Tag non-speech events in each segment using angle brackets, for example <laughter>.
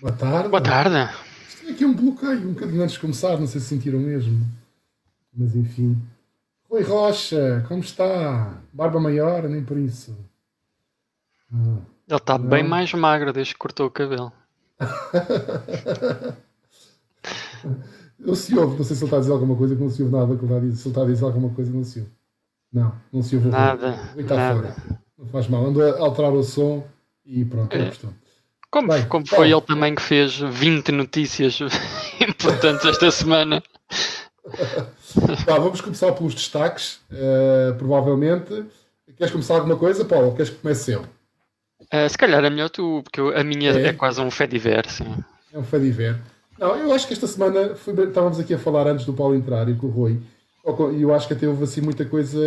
Boa tarde. Boa tarde. Isto é aqui um bloqueio, um bocadinho antes de começar, não sei se sentiram mesmo. Mas enfim. Rui Rocha, como está? Barba maior, nem por isso. Ah, ele está bem mais magro desde que cortou o cabelo. não se ouve, não sei se ele está a dizer alguma coisa, que não se ouve nada que ele está a dizer. Se ele está a dizer alguma coisa, não se ouve. Não, não se ouve. Nada. Está nada. fora. Não faz mal. Ando a alterar o som e pronto, é, é questão. Como, Bem, como foi ele também que fez 20 notícias <laughs> importantes esta semana. Tá, vamos começar pelos destaques, uh, provavelmente. Queres começar alguma coisa, Paulo? Queres que comece eu? Uh, se calhar é melhor tu, porque a minha é, é quase um fé diver, sim. É um fé diver. Não, eu acho que esta semana foi, estávamos aqui a falar antes do Paulo entrar e com o Rui, e eu acho que até houve assim muita coisa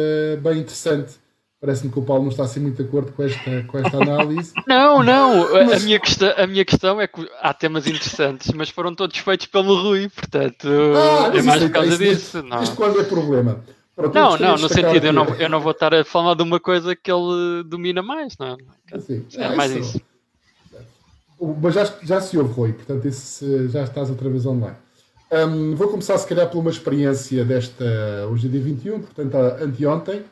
bem interessante. Parece-me que o Paulo não está assim muito de acordo com esta, com esta análise. <laughs> Não, não. Mas... A, minha questão, a minha questão é que há temas interessantes, mas foram todos feitos pelo Rui, portanto ah, é mais por causa isso, disso. Isto, não. isto quando é problema? não, não, no sentido, eu não, eu não vou estar a falar de uma coisa que ele domina mais, não é? Sim, é, é mais isso. isso. Mas já, já se ouve, Rui, portanto já estás outra vez online. Um, vou começar, se calhar, por uma experiência desta, hoje é dia 21, portanto, anteontem,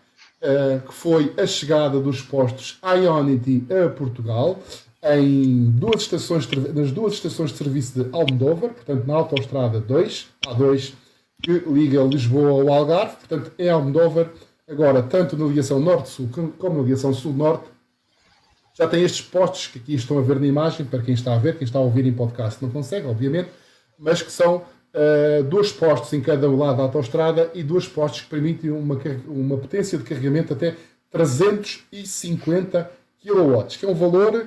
que foi a chegada dos postos Ionity a Portugal, em duas estações, nas duas estações de serviço de Almodóvar, portanto, na Autostrada 2, A2, que liga Lisboa ao Algarve, portanto, em Almodóvar, agora, tanto na ligação Norte-Sul como na ligação Sul-Norte, já tem estes postos que aqui estão a ver na imagem, para quem está a ver, quem está a ouvir em podcast não consegue, obviamente, mas que são uh, dois postos em cada lado da autostrada e dois postos que permitem uma, uma potência de carregamento até 350 kW, que é um valor,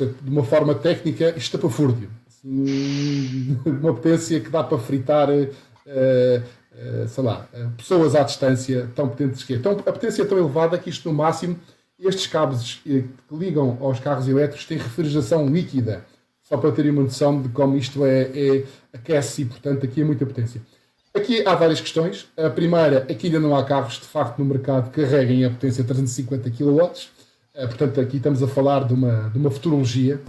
de uma forma técnica, estapafúrdio. Assim, <laughs> uma potência que dá para fritar, uh, uh, sei lá, pessoas à distância tão potentes que é. Então, a potência é tão elevada que isto, no máximo, estes cabos que ligam aos carros elétricos têm refrigeração líquida só para terem uma noção de como isto é, é aquece e, portanto, aqui é muita potência. Aqui há várias questões. A primeira é que ainda não há carros, de facto, no mercado que carreguem a potência 350 kW. Portanto, aqui estamos a falar de uma, de uma futurologia.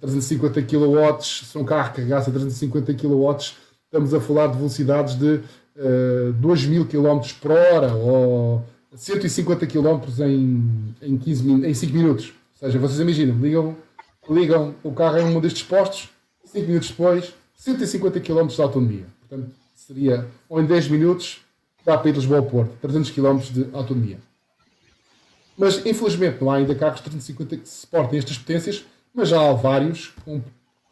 350 kW, se um carro carregasse a 350 kW, estamos a falar de velocidades de uh, 2000 km por hora ou 150 km em, em, 15, em 5 minutos. Ou seja, vocês imaginam, ligam ligam o carro em um destes postos, 5 minutos depois, 150 km de autonomia. Portanto, seria, ou em 10 minutos, dá para ir de Lisboa ao Porto, 300 km de autonomia. Mas, infelizmente, não há ainda carros de 350 que suportem estas potências, mas já há vários que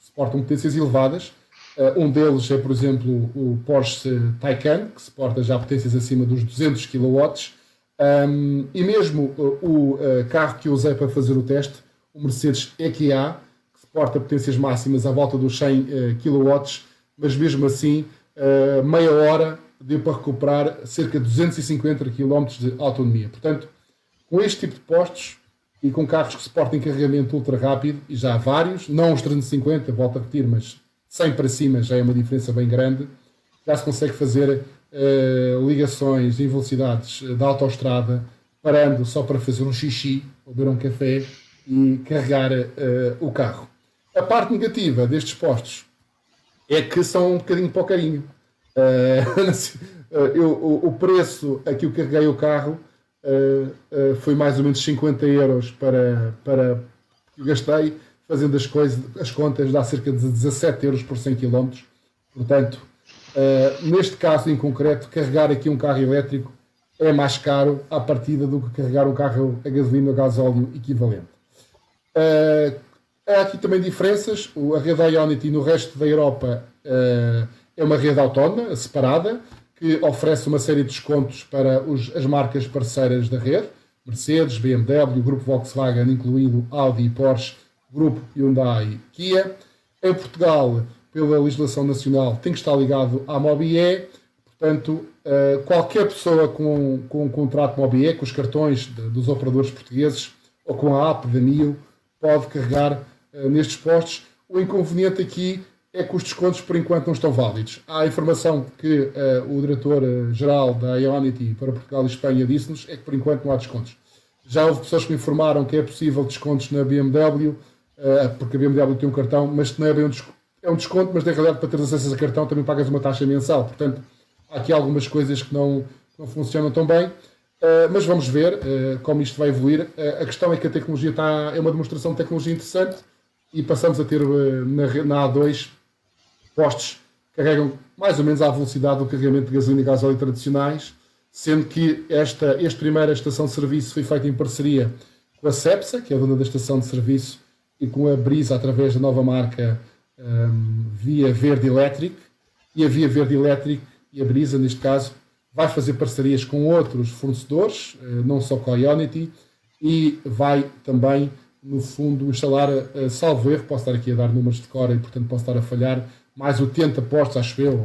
suportam potências elevadas. Uh, um deles é, por exemplo, o Porsche Taycan, que suporta já potências acima dos 200 kW. Um, e mesmo uh, o uh, carro que eu usei para fazer o teste o Mercedes EQA, que suporta potências máximas à volta dos 100 uh, kW, mas mesmo assim, uh, meia hora deu para recuperar cerca de 250 km de autonomia. Portanto, com este tipo de postos e com carros que suportem carregamento ultra rápido, e já há vários, não os 350, volto a repetir, mas 100 para cima já é uma diferença bem grande, já se consegue fazer uh, ligações em velocidades da autoestrada, parando só para fazer um xixi ou beber um café e carregar uh, o carro. A parte negativa destes postos é que são um bocadinho para o carinho. <laughs> Uh, eu, o, o, preço a que eu carreguei o carro uh, foi mais ou menos 50 euros para, para que eu gastei, fazendo as, coisas, as contas, dá cerca de 17 euros por 100 km. Portanto, neste caso em concreto, carregar aqui um carro elétrico é mais caro à partida do que carregar um carro a gasolina ou gasóleo equivalente. Uh, há aqui também diferenças. A rede Ionity no resto da Europa uh, é uma rede autónoma, separada, que oferece uma série de descontos para os, as marcas parceiras da rede. Mercedes, BMW, Grupo Volkswagen, incluído Audi e Porsche, Grupo Hyundai Kia. Em Portugal, pela legislação nacional, tem que estar ligado à Mobie. Portanto, uh, qualquer pessoa com, com um contrato Mobie, com os cartões de, dos operadores portugueses ou com a app da NIO, pode carregar uh, nestes postos. O inconveniente aqui é que os descontos por enquanto não estão válidos. Há a informação que uh, o diretor-geral da Ionity para Portugal e Espanha disse-nos é que por enquanto não há descontos. Já houve pessoas que me informaram que é possível descontos na BMW, porque a BMW tem um cartão, mas não é bem um desconto, é um desconto, mas na realidade para ter acesso a cartão também pagas uma taxa mensal. Portanto, há aqui algumas coisas que não, não funcionam tão bem. Uh, mas vamos ver uh, como isto vai evoluir. Uh, a questão é que a tecnologia está, é uma demonstração de tecnologia interessante e passamos a ter na, na, A2 postos que carregam mais ou menos à velocidade do carregamento de gasolina e gasóleo tradicionais, sendo que esta, esta primeira estação de serviço foi feita em parceria com a CEPSA, que é a dona da estação de serviço, e com a Brisa através da nova marca um, Via Verde Electric. E a Via Verde Electric e a Brisa, neste caso, vai fazer parcerias com outros fornecedores, eh, não só com a Ionity, e vai também, no fundo, instalar, eh, salvo erro, posso estar aqui a dar números de cor e, portanto, posso estar a falhar, mais 80 postos, acho eu,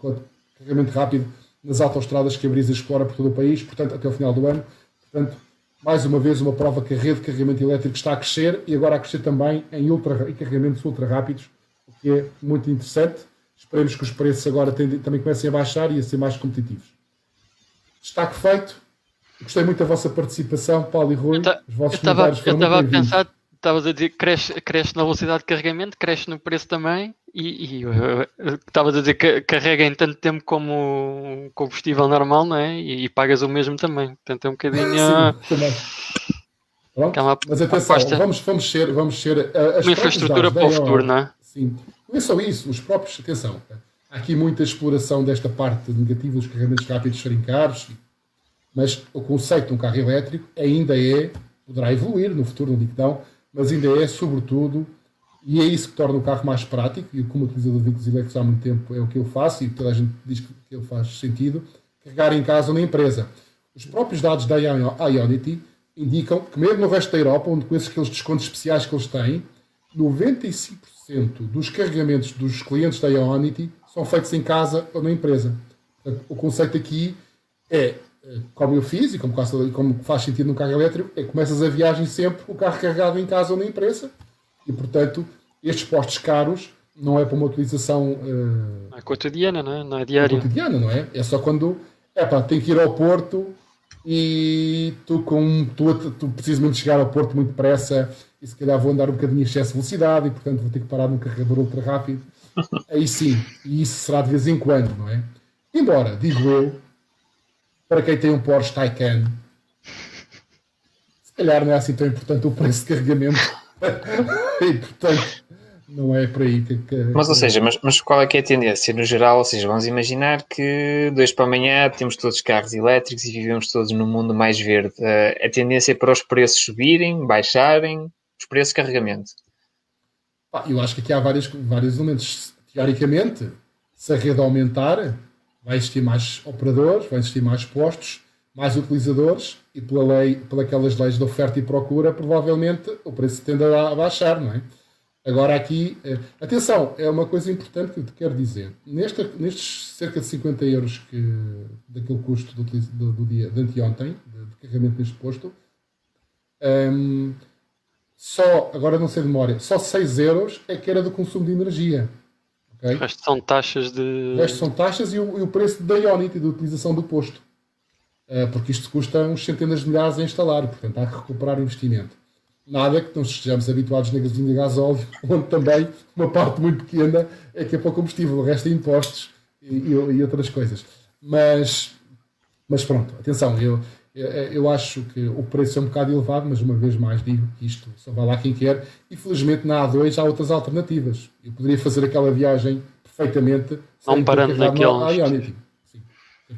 ou, eh, carregamento rápido, nas autostradas que a Brisa explora por todo o país, portanto, até o final do ano. Portanto, mais uma vez, uma prova que a rede de carregamento elétrico está a crescer e agora a crescer também em, ultra, em carregamentos ultra rápidos, o que é muito interessante. Esperemos que os preços agora também comecem a baixar e a ser mais competitivos. Destaque feito. Gostei muito da vossa participação, Paulo e Rui. Eu estava a pensar, estavas a dizer que cresce, cresce na velocidade de carregamento, cresce no preço também, e estavas a dizer que carrega em tanto tempo como combustível normal, não é? E, e pagas o mesmo também. Portanto, é um bocadinho. Sim, também. Pronto. É uma, Mas atenção, vamos, vamos ser. Vamos ser as uma infraestrutura para o futuro, não é? Sim. Não é só isso, os próprios. Atenção, há aqui muita exploração desta parte negativa dos carregamentos rápidos serem caros, mas o conceito de um carro elétrico ainda é, poderá evoluir no futuro, não digo não, mas ainda é, sobretudo, e é isso que torna o carro mais prático, e como utilizador de veículos elétricos há muito tempo é o que eu faço, e toda a gente diz que ele faz sentido, carregar em casa ou na empresa. Os próprios dados da Ionity indicam que mesmo no resto da Europa, onde com esses aqueles descontos especiais que eles têm, 95% dos carregamentos dos clientes da Ionity são feitos em casa ou na empresa. Portanto, o conceito aqui é, eh, como eu fiz e como, como faz sentido no carro elétrico, é que começas a viagem sempre o carro carregado em casa ou na empresa e, portanto, estes postos caros não é para uma utilização uh, é cotidiana, não é? Não é diária. cotidiana, não é? É só quando é pá, tem que ir ao Porto e tu, com, tu, tu precisas mesmo chegar ao Porto muito depressa e se calhar vou andar um bocadinho em excesso de velocidade e portanto vou ter que parar num carregador ultra rápido Aí sim, e isso será de vez em quando, não é? Embora, digo eu, para quem tem um Porsche Taycan, se calhar não é assim tão importante o preço de carregamento. <laughs> e portanto, não é por aí que. mas, ou seja, mas, mas, qual é que é a tendência no geral? Ou seja, vamos imaginar que dois para amanhã temos todos carros elétricos e vivemos todos num mundo mais verde. Uh, a tendência é para os preços subirem, baixarem, os preços de carregamento. Eu acho que aqui há vários, vários elementos. Teoricamente, se a rede aumentar, vai existir mais operadores, vai existir mais postos, mais utilizadores e pela lei, pelas leis de oferta e procura, provavelmente o preço tende a baixar, não é? Agora aqui, eh, atenção, é uma coisa importante que eu te quero dizer. Neste, nestes cerca de 50 euros que, daquele custo do, do, do dia de anteontem, de, de carregamento neste posto, um, só, agora não sei de memória, só 6 euros é que era do consumo de energia. Okay? O resto são taxas de. O resto são taxas e o, e o preço da Ionity, da utilização do posto. Uh, porque isto custa uns centenas de milhares a instalar, portanto há que recuperar investimento. Nada que não estejamos habituados na gasolina e gasóleo, <laughs> onde também uma parte muito pequena é que é para o combustível, o resto é impostos e, e, e outras coisas. Mas, mas pronto, atenção, eu, eu acho que o preço é um bocado elevado, mas uma vez mais digo que isto só vai lá quem quer. E felizmente na A2 há outras alternativas. Eu poderia fazer aquela viagem perfeitamente. Não parando naqueles. Sim,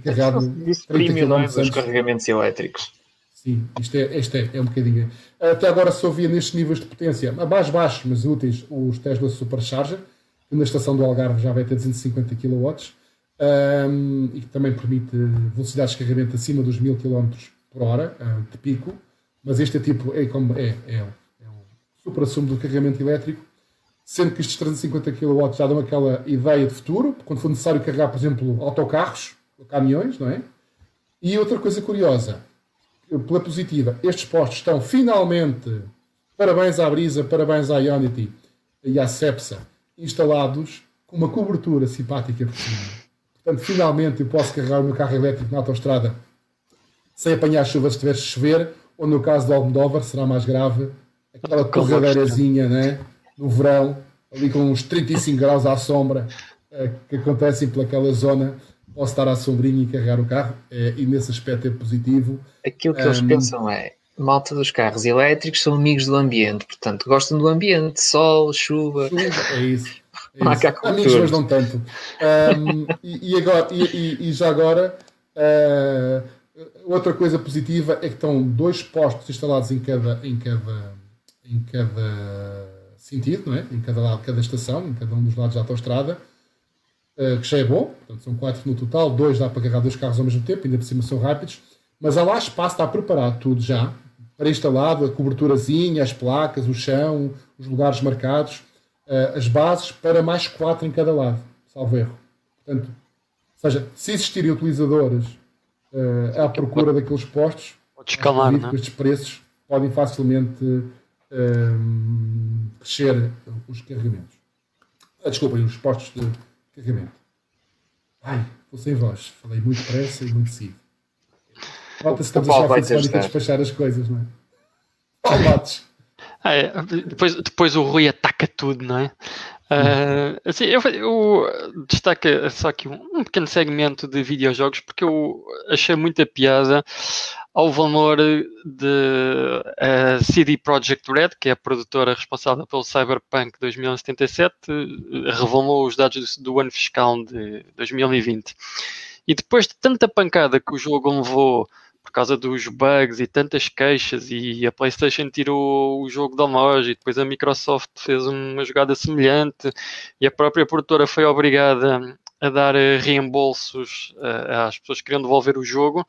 carregado Isso premium não é dos carregamentos elétricos. Sim, isto é, isto é, é um bocadinho. Até agora só via nestes níveis de potência, a mais baixos, mas úteis, os Tesla Supercharger, que na estação do Algarve já vai ter 250 kW um, e que também permite velocidades de carregamento acima dos 1000 km por hora uh, de pico, mas este é tipo é como é, é, é super assumo do carregamento elétrico, sendo que estes 350 kW já dão aquela ideia de futuro, quando for necessário carregar, por exemplo, autocarros, caminhões, não é? E outra coisa curiosa, pela positiva, estes postos estão finalmente, parabéns à Brisa, parabéns à Ionity e à Cepsa, instalados com uma cobertura simpática por cima. Portanto, finalmente eu posso carregar o meu carro elétrico na autostrada sem apanhar chuva se estiver a chover, ou no caso de Almodóvar será mais grave aquela corradeirazinha, né? No verão, ali com uns 35 graus à sombra, uh, que acontecem pelaquela zona. Posso estar à sombrinha e carregar o carro, uh, e nesse aspecto é positivo. Aquilo que um, eles pensam é: malta dos carros elétricos são amigos do ambiente, portanto gostam do ambiente, sol, chuva. chuva é isso. É. Amigos, mas não tanto. Um, <laughs> e, e, agora, e, e, já agora, uh, outra coisa positiva é que estão dois postos instalados em cada, em cada, em cada sentido, não é? em cada lado, cada estação, em cada um dos lados da autostrada, uh, que já é bom. Portanto, são quatro no total, dois dá para carregar dois carros ao mesmo tempo, ainda por cima são rápidos. Mas há lá espaço, está preparado tudo já, para instalado, a coberturazinha, as placas, o chão, os lugares marcados, uh, as bases, para mais quatro em cada lado, salvo erro. Portanto, ou seja, se existirem utilizadores uh, à procura daqueles postos, Pode escalar, com estes preços, podem facilmente uh, crescer os carregamentos. Ah, desculpem, os postos de carregamento. Ai, estou sem voz. Falei muito depressa e muito cedo. Nota-se que estamos a achar a despachar as coisas, não é? Palmates. Ah, é. depois, depois o Rui ataca tudo, não é? Uh, assim, eu, eu destaco só aqui um, um, pequeno segmento de videojogos porque eu achei muita piada ao valor de uh, CD Projekt Red, que é a produtora responsável pelo Cyberpunk 2077, revelou os dados do, do ano fiscal de 2020. E depois de tanta pancada que o jogo levou por causa dos bugs e tantas queixas e a PlayStation tirou o jogo da loja e depois a Microsoft fez uma jogada semelhante e a própria produtora foi obrigada a dar eh, reembolsos eh, às pessoas que queriam devolver o jogo,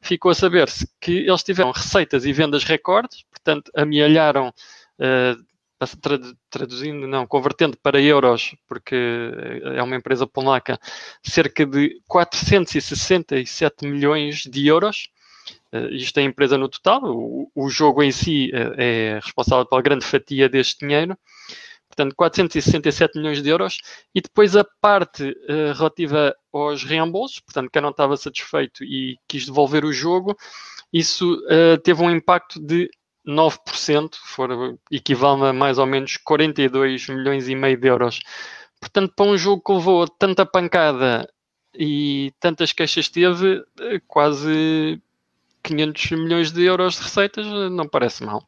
ficou a saber-se que eles tiveram receitas e vendas recordes, portanto amealharam uh, traduzindo, não, convertendo para euros, porque é uma empresa polaca, cerca de 467 milhões de euros, isto é a empresa no total, o, o jogo em si uh, é responsável pela grande fatia deste dinheiro, portanto 467 milhões de euros, e depois a parte uh, relativa aos reembolsos, portanto quem não estava satisfeito e quis devolver o jogo, isso teve um impacto de 9%, for, equivale a mais ou menos 42 milhões e meio de euros. Portanto, para um jogo que levou tanta pancada e tantas queixas teve, quase 500 milhões de euros de receitas não parece mal.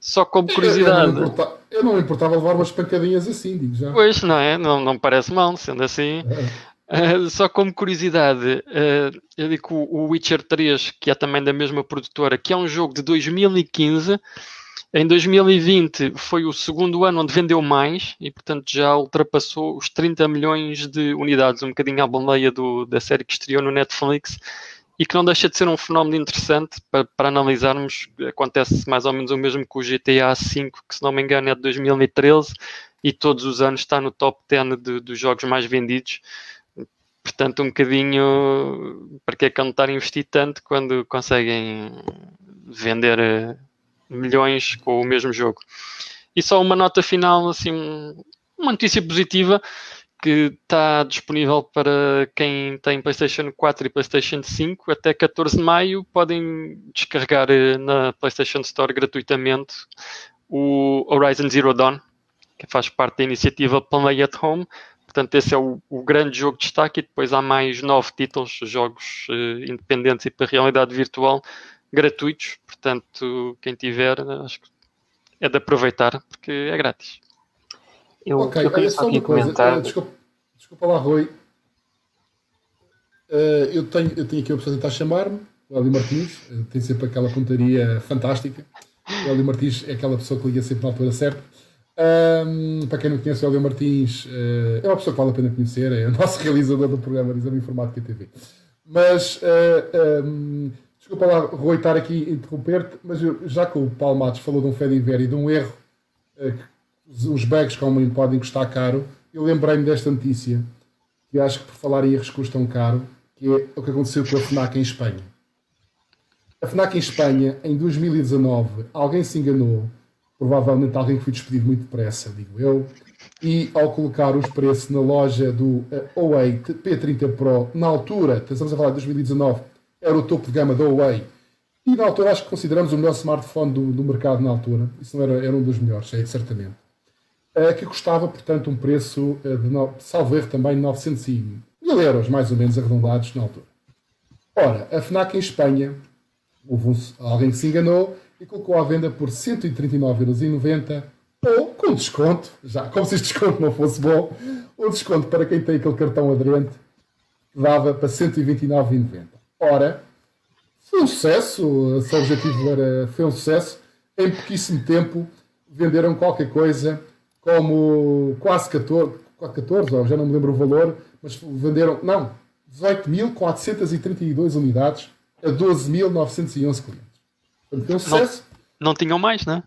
Só como curiosidade. Eu, não, eu não importava levar umas pancadinhas assim, digo já. Pois, não é? Não, não parece mal, sendo assim. É. Uh, só como curiosidade, uh, eu digo que o Witcher 3, que é também da mesma produtora, que é um jogo de 2015, em 2020 foi o segundo ano onde vendeu mais e, portanto, já ultrapassou os 30 milhões de unidades, um bocadinho à boleia do, da série que estreou no Netflix e que não deixa de ser um fenómeno interessante para, para, analisarmos. Acontece mais ou menos o mesmo com o GTA V, que se não me engano é de 2013 e todos os anos está no top 10 de, dos jogos mais vendidos. Portanto, um bocadinho para que é que estar a investir tanto quando conseguem vender eh, milhões com o mesmo jogo. E só uma nota final, assim, uma notícia positiva que está disponível para quem tem PlayStation 4 e PlayStation 5 até 14 de maio. Podem descarregar eh, na PlayStation Store gratuitamente o Horizon Zero Dawn, que faz parte da iniciativa Play at Home. Portanto, esse é o, o grande jogo de destaque. E depois há mais nove títulos, jogos uh, independentes e para realidade virtual gratuitos. Portanto, quem tiver, acho que é de aproveitar porque é grátis. Eu, ok, eu queria só uma. Coisa. Desculpa, desculpa lá, Rui. Uh, eu, tenho, eu tenho aqui a pessoa tentar chamar-me, o Hélio Martins, uh, tem sempre aquela pontaria fantástica. O Hélio Martins é aquela pessoa que liga sempre na altura certa. Um, para quem não conhece o Hélio Martins, é uma pessoa que vale a pena conhecer, é o nosso <laughs> realizador do programa de Exame Informática TV. Mas, um, desculpa lá, Rui, estar aqui a interromper-te, mas eu, já que o Paulo Matos falou de um Fediver e de um erro que os bags como podem custar caro, eu lembrei-me desta notícia, que acho que por falar em erros custam caro, que é o que aconteceu com a FNAC em Espanha. A FNAC em Espanha, em 2019, alguém se enganou, provavelmente alguém que foi despedido muito depressa, digo eu, e ao colocar os preços na loja do Huawei P30 Pro, na altura, estamos a falar de 2019, era o topo de gama da Huawei, E na altura acho que consideramos o melhor smartphone do, do mercado na altura. Isso não era, era um dos melhores, é, certamente. Uh, que custava, portanto, um preço uh, de, salvo erro, também 900 mil euros, mais ou menos arredondados na altura. Ora, a FNAC em Espanha, um, alguém que se enganou e colocou à venda por 139,90€ ou com desconto, já como se este desconto não fosse bom, o desconto para quem tem aquele cartão aderente dava para 129,90. Ora, foi um sucesso, o objetivo era, foi um sucesso. Em pouquíssimo tempo venderam qualquer coisa como quase 14, 14 ou já não me lembro o valor, mas venderam, não, 18.432 unidades a 12.911 clientes. Portanto, foi um sucesso. Não, não tinham mais, né?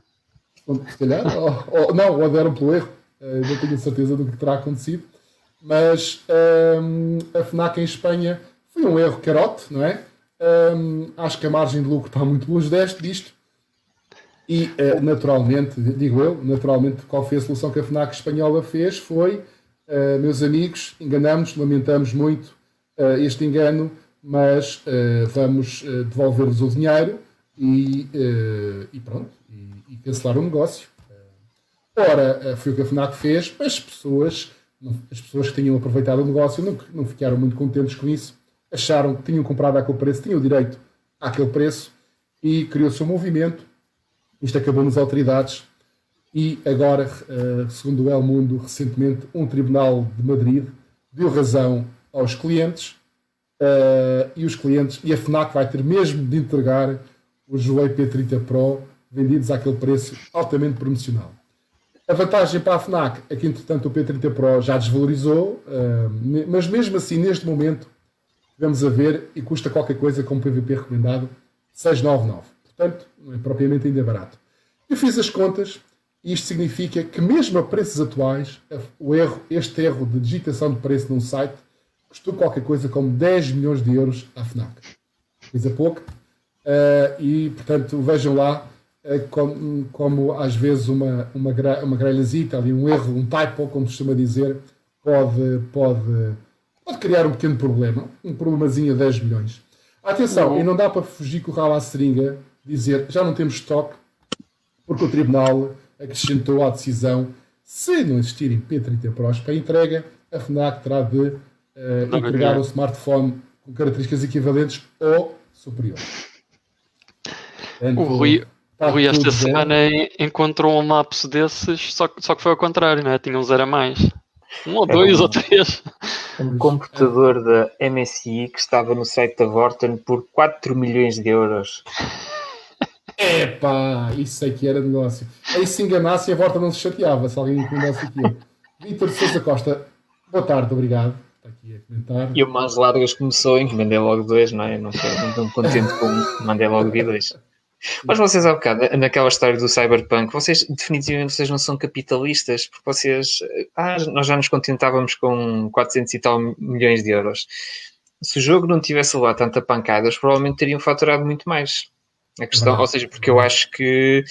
Se calhar, ou, ou, não, ou deram pelo erro. Uh, não tenho certeza do que terá acontecido. Mas um, a FNAC em Espanha foi um erro carote, não é? Um, acho que a margem de lucro está muito longe deste, disto. E, uh, naturalmente, digo eu, naturalmente, qual foi a solução que a FNAC espanhola fez? Foi, uh, meus amigos, enganamos, lamentamos muito uh, este engano, mas vamos devolver-vos o dinheiro e, e pronto, e, e, cancelar o negócio. ora, foi o que a FNAC fez, mas as pessoas, as pessoas que tinham aproveitado o negócio não, não ficaram muito contentes com isso acharam que tinham comprado àquele preço, tinham direito àquele preço e criou-se um movimento. Isto acabou nas autoridades e agora, eh, segundo o El Mundo, recentemente um tribunal de Madrid deu razão aos clientes uh, e os clientes e a FNAC vai ter mesmo de entregar os Huawei P30 Pro vendidos àquele preço altamente promocional. A vantagem para a FNAC é que, entretanto, o P30 Pro já desvalorizou, uh, mas mesmo assim, neste momento, vamos a ver e custa qualquer coisa com PVP recomendado 699. Portanto, não é propriamente ainda barato. Eu fiz as contas e isto significa que mesmo a preços atuais, o erro, este erro de digitação de preço num site custou qualquer coisa como 10 milhões de euros à FNAC. Coisa pouca. Uh, e, portanto, vejam lá uh, como, como, às vezes uma, uma, uma grelhazita, ali um erro, um typo, como se costuma dizer, pode, pode pode criar um pequeno problema, um problemazinho a 10 milhões. Atenção, e não dá para fugir com o ralo à seringa, dizer já não temos estoque, porque o Tribunal acrescentou à decisão, se não existirem P30 Pros para entrega, a FNAC terá de uh, entregar o smartphone com características equivalentes ou superiores. Portanto, o Rui, o Rui esta semana encontrou um lapso desses, só, só que foi ao contrário, não é? tinha um zero a mais. Um ou dois um, ou três. Um computador da MSI que estava no site da Vorten por 4 milhões de euros. Epá, isso aí que era negócio. Aí se enganasse a Vorten não se chateava se alguém encomendasse aquilo. Vítor Sousa Costa, boa tarde, obrigado. Está aqui a comentar. E o mais largas começou, encomendei logo dois, não é? Não estou tão contente com mandei logo dois. Mas vocês, há bocado, naquela história do Cyberpunk, vocês definitivamente vocês não são capitalistas, porque vocês. Ah, nós já nos contentávamos com 400 e tal milhões de euros. Se o jogo não tivesse lá tanta pancada, eles provavelmente teriam faturado muito mais. A questão, ou seja, porque eu acho que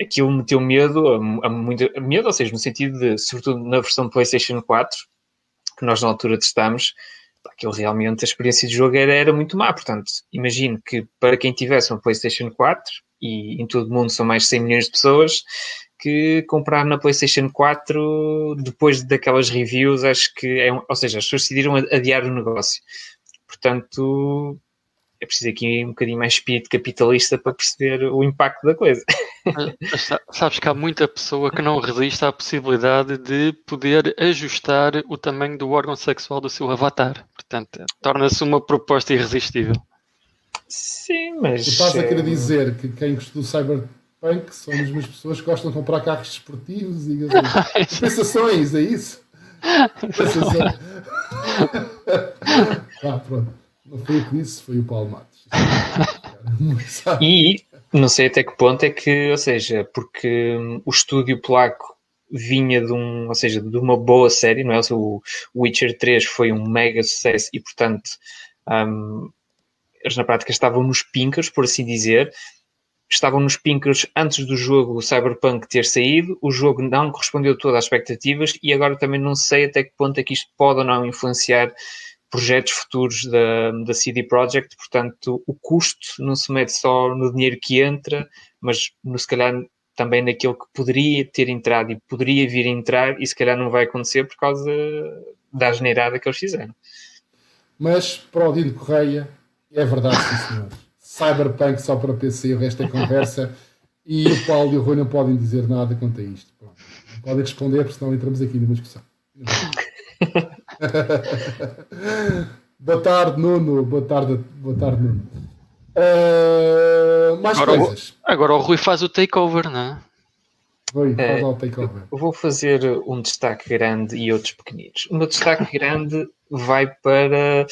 aquilo meteu medo, a, a muito, a medo, ou seja, no sentido de, sobretudo na versão PlayStation 4, que nós na altura testámos, aquilo realmente, a experiência de jogo era, era muito má. Portanto, imagino que para quem tivesse uma PlayStation 4, e em todo o mundo são mais de 100 milhões de pessoas, que comprar na PlayStation 4 depois daquelas reviews, acho que é, um, ou seja, as pessoas decidiram adiar o negócio. Portanto, é preciso aqui um bocadinho mais espírito capitalista para perceber o impacto da coisa. <laughs> Sabes que há muita pessoa que não resiste à possibilidade de poder ajustar o tamanho do órgão sexual do seu avatar. Portanto, torna-se uma proposta irresistível. Sim, mas. Tu estás a querer dizer que quem gostou do Cyberpunk são as mesmas pessoas que gostam de comprar carros desportivos e compensações, <laughs> é isso? <laughs> Compensações. ah, pronto. Não foi o que disse, foi o Paulo Matos. <laughs> e não sei até que ponto é que, ou seja, porque o estúdio polaco vinha de um, ou seja, de uma boa série, não é? O Witcher 3 foi um mega sucesso e, portanto, um, eles na prática estavam nos pinkers, por assim dizer. Estavam nos pinkers antes do jogo Cyberpunk ter saído, o jogo não correspondeu todas às expectativas e agora também não sei até que ponto é que isto pode ou não influenciar projetos futuros da, da CD Projekt, portanto, o custo não se mede só no dinheiro que entra, mas no, se calhar também naquilo que poderia ter entrado e poderia vir a entrar e se calhar não vai acontecer por causa da asneirada que eles fizeram. Mas para o Dino Correia, é verdade, sim senhor. Cyberpunk só para PC, o resto é conversa. E o Paulo e o Rui não podem dizer nada quanto a isto. Pronto. Não podem responder, porque senão entramos aqui numa discussão. <laughs> boa tarde, Nuno. Boa tarde, boa tarde Nuno. Uh, mais agora, coisas. O, agora o Rui faz o takeover, não é? Rui, faz o takeover. Vou fazer um destaque grande e outros pequeninos. O meu destaque <laughs> grande vai para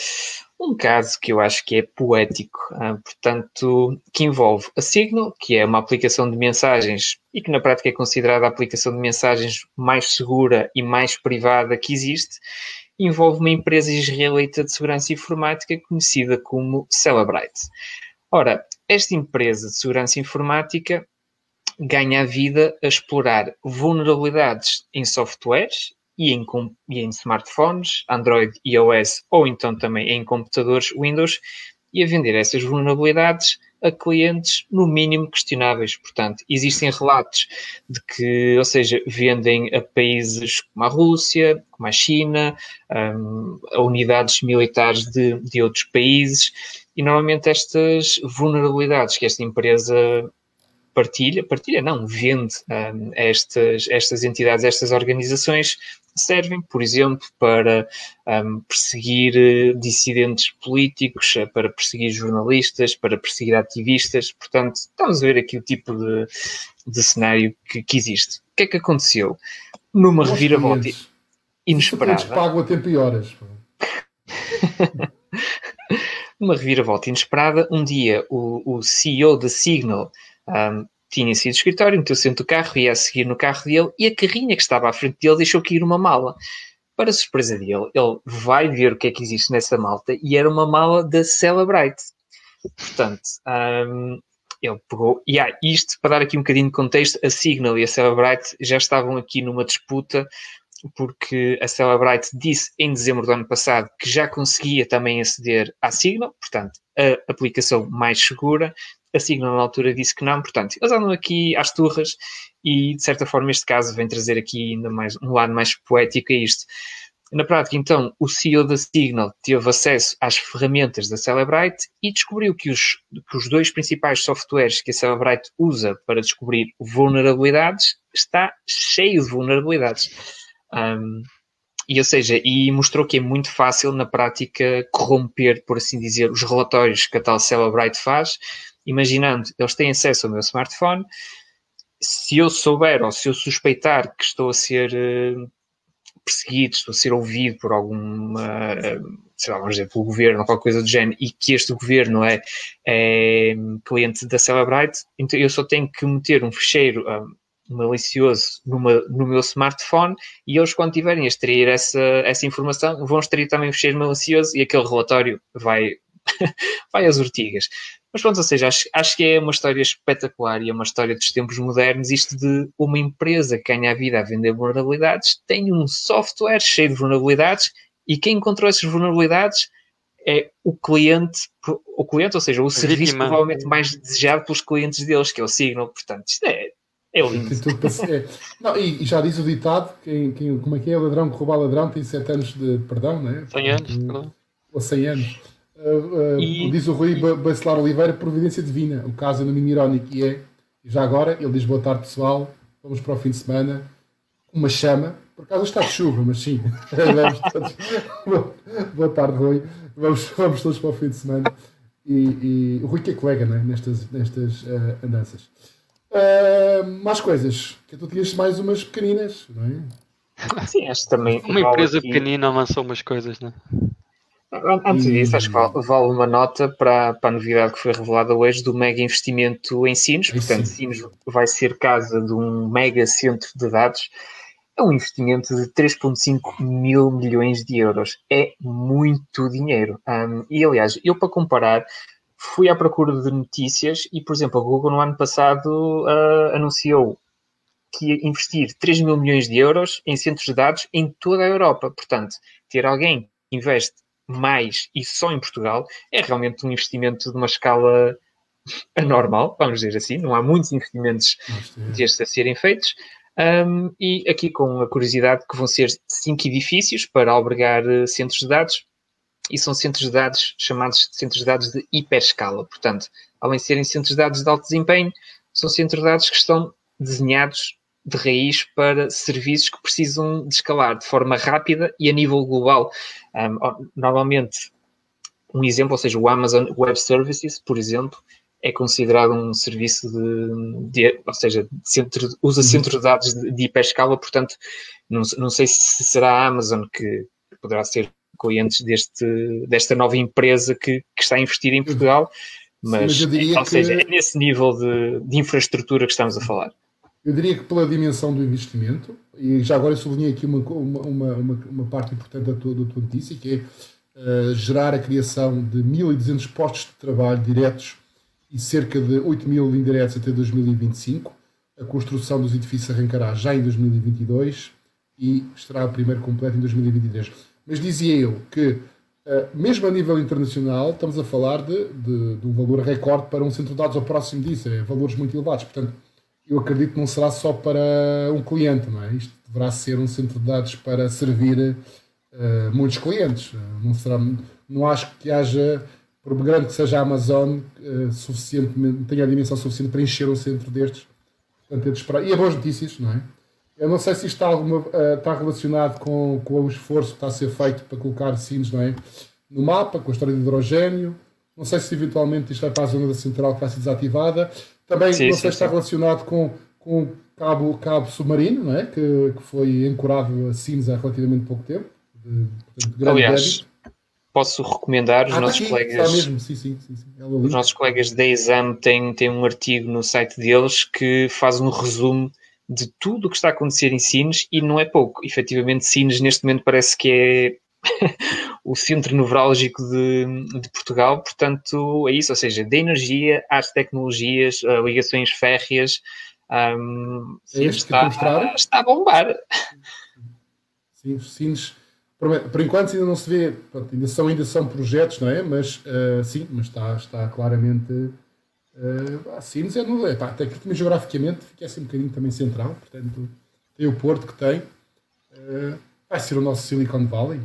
um caso que eu acho que é poético, uh, portanto, que envolve a Signal, que é uma aplicação de mensagens e que na prática é considerada a aplicação de mensagens mais segura e mais privada que existe, envolve uma empresa israelita de segurança informática conhecida como Celebrite. Ora, esta empresa de segurança informática ganha a vida a explorar vulnerabilidades em softwares e em, e em smartphones, Android e iOS, ou então também em computadores Windows, e a vender essas vulnerabilidades a clientes no mínimo questionáveis. Portanto, existem relatos de que, ou seja, vendem a países como a Rússia, como a China, um, a unidades militares de, de outros países, e normalmente estas vulnerabilidades que esta empresa partilha, partilha não, vende um, estas, estas entidades, estas organizações, servem, por exemplo, para um, perseguir eh, dissidentes políticos, eh, para perseguir jornalistas, para perseguir ativistas. Portanto, estamos a ver aqui o tipo de, de cenário que, que existe. O que é que aconteceu? Numa reviravolta inesperada. pago a tempo e horas. <laughs> Numa reviravolta inesperada, um dia o, o CEO da Signal um, tinha sido do escritório, meteu-se dentro do carro, ia a seguir no carro dele e a carrinha que estava à frente dele deixou cair uma mala. Para surpresa dele, ele vai ver o que é que existe nessa malta e era uma mala da Celebrite. Portanto, um, ele pegou. E há isto, para dar aqui um bocadinho de contexto, a Signal e a Celebrite já estavam aqui numa disputa porque a Celebrite disse em dezembro do ano passado que já conseguia também aceder à Signal, portanto, a aplicação mais segura, a Signal na altura disse que não, portanto, eles andam aqui às turras e, de certa forma, este caso vem trazer aqui ainda mais um lado mais poético a isto. Na prática, então, o CEO da Signal teve acesso às ferramentas da Celebrite e descobriu que os, que os dois principais softwares que a Celebrite usa para descobrir vulnerabilidades está cheio de vulnerabilidades. Um, e, ou seja, e mostrou que é muito fácil, na prática, corromper, por assim dizer, os relatórios que a tal Celebrite faz, imaginando, eles têm acesso ao meu smartphone, se eu souber ou se eu suspeitar que estou a ser uh, perseguido, estou a ser ouvido por alguma, uh, sei lá, vamos dizer, pelo governo ou qualquer coisa do género, e que este governo é, é cliente da Celebrite, então eu só tenho que meter um fecheiro uh, malicioso numa, no meu smartphone e eles, quando tiverem a extrair essa, essa informação, vão extrair também o fecheiro malicioso e aquele relatório vai, <laughs> vai às ortigas. Mas pronto, ou seja, acho, acho que é uma história espetacular e é uma história dos tempos modernos, isto de uma empresa que ganha a vida a vender vulnerabilidades, tem um software cheio de vulnerabilidades e quem encontrou essas vulnerabilidades é o cliente, o cliente, ou seja, o serviço provavelmente mais desejado pelos clientes deles, que é o Signal. Portanto, isto é, é lindo. Não, e, já diz o ditado, quem, quem, como é que é? O ladrão que rouba ladrão tem 7 anos de perdão, não é? 100 anos, perdão. Ou 100 anos. Uh, uh, e... Diz o Rui Bacelar Oliveira, providência divina. O caso é no mínimo irónico e é, já agora, ele diz boa tarde pessoal, vamos para o fim de semana, uma chama, por acaso está de chuva, mas sim, <laughs> vamos todos, boa tarde Rui, vamos, vamos todos para o fim de semana. E, e o Rui que é colega né, nestas, nestas uh, andanças. mais coisas, que tu tinhas mais umas pequeninas, não é? Sim, acho também. Uma empresa aqui... pequenina avançou umas coisas, não é? Antes disso, acho que vale uma nota para, para a novidade que foi revelada hoje do mega investimento em Sinos. Portanto, Sinos vai ser casa de um mega centro de dados. É um investimento de 3,5 mil milhões de euros. É muito dinheiro. Um, e, aliás, eu para comparar, fui à procura de notícias e, por exemplo, a Google no ano passado uh, anunciou que ia investir 3 mil milhões de euros em centros de dados em toda a Europa. Portanto, ter alguém que investe mais e só em Portugal, é realmente um investimento de uma escala anormal, vamos dizer assim. Não há muitos investimentos destes a serem feitos. Um, e aqui com a curiosidade que vão ser cinco edifícios para albergar uh, centros de dados e são centros de dados chamados centros de dados de hiperscala. Portanto, além de serem centros de dados de alto desempenho, são centros de dados que estão desenhados de raiz para serviços que precisam de escalar de forma rápida e a nível global. Um, normalmente, um exemplo, ou seja, o Amazon Web Services, por exemplo, é considerado um serviço de, de ou seja, centro, usa uhum. centro de dados de, de hiperscala, portanto, não, não sei se será a Amazon que poderá ser clientes deste, desta nova empresa que, que está a investir em Portugal, mas, Sim, mas ou seja, é nesse nível de, de infraestrutura que estamos a falar. Eu diria que pela dimensão do investimento, e já agora eu sublinhei aqui uma, uma, uma, uma parte importante da tua, da tua notícia, que é uh, gerar a criação de 1.200 postos de trabalho diretos e cerca de 8 mil indiretos até 2025. A construção dos edifícios arrancará já em 2022 e estará o primeiro completo em 2023. Mas dizia eu que, eh, mesmo a nível internacional, estamos a falar de, de, de um valor recorde para um centro de dados ao próximo disso, é valores muito elevados. Portanto, eu acredito que não será só para um cliente, não é? Isto deverá ser um centro de dados para servir uh, muitos clientes. Não, será, não acho que haja por grande que seja a Amazon, uh, suficientemente, tenha a dimensão suficiente para encher um centro destes. Portanto, é. E é boas notícias, não é? Eu não sei se isto está, alguma, uh, está relacionado com, com o esforço que está a ser feito para colocar sinos não é? no mapa, com a história de hidrogênio. Não sei se eventualmente isto vai para a zona da central que vai ser desativada. Também sim, não sei se está relacionado com, com cabo, cabo submarino, não é? que, que foi ancorado a Sines há relativamente pouco tempo. De, grande Aliás, débito posso recomendar os ah, nossos aqui, colegas. Sim, sim, sim, os nossos colegas da Exam têm, têm um artigo no site deles que faz um resumo de tudo o que está a acontecer em Sines e não é pouco. Efetivamente, Sines neste momento parece que é <laughs> o centro nevrálgico de, de, Portugal, portanto é isso, ou seja, da energia às tecnologias, ligações férreas, um, é está, está a bombar. Sim, Sines por, por, enquanto ainda não se vê, pronto, ainda, são, ainda são projetos, não é? Mas uh, sim, mas está, está claramente. Uh, assim, é, no, é, pá, tecnicamente, geograficamente, fica assim um bocadinho também central. Portanto, tem o Porto que tem. Uh, vai ser o nosso Silicon Valley.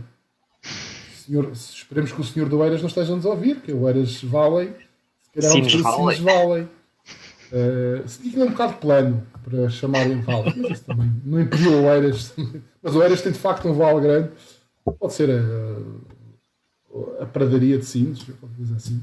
Senhor, esperemos que o senhor do Eiras não esteja a nos ouvir, que o Eiras Valley, se calhar Sines um Valley. Valley. Uh, se é um bocado plano para chamarem Valley, mas isso também não impediu o Eiras. <laughs> Mas o Eiras tem de facto um vale grande Pode ser a, a pradaria de Sines, dizer assim.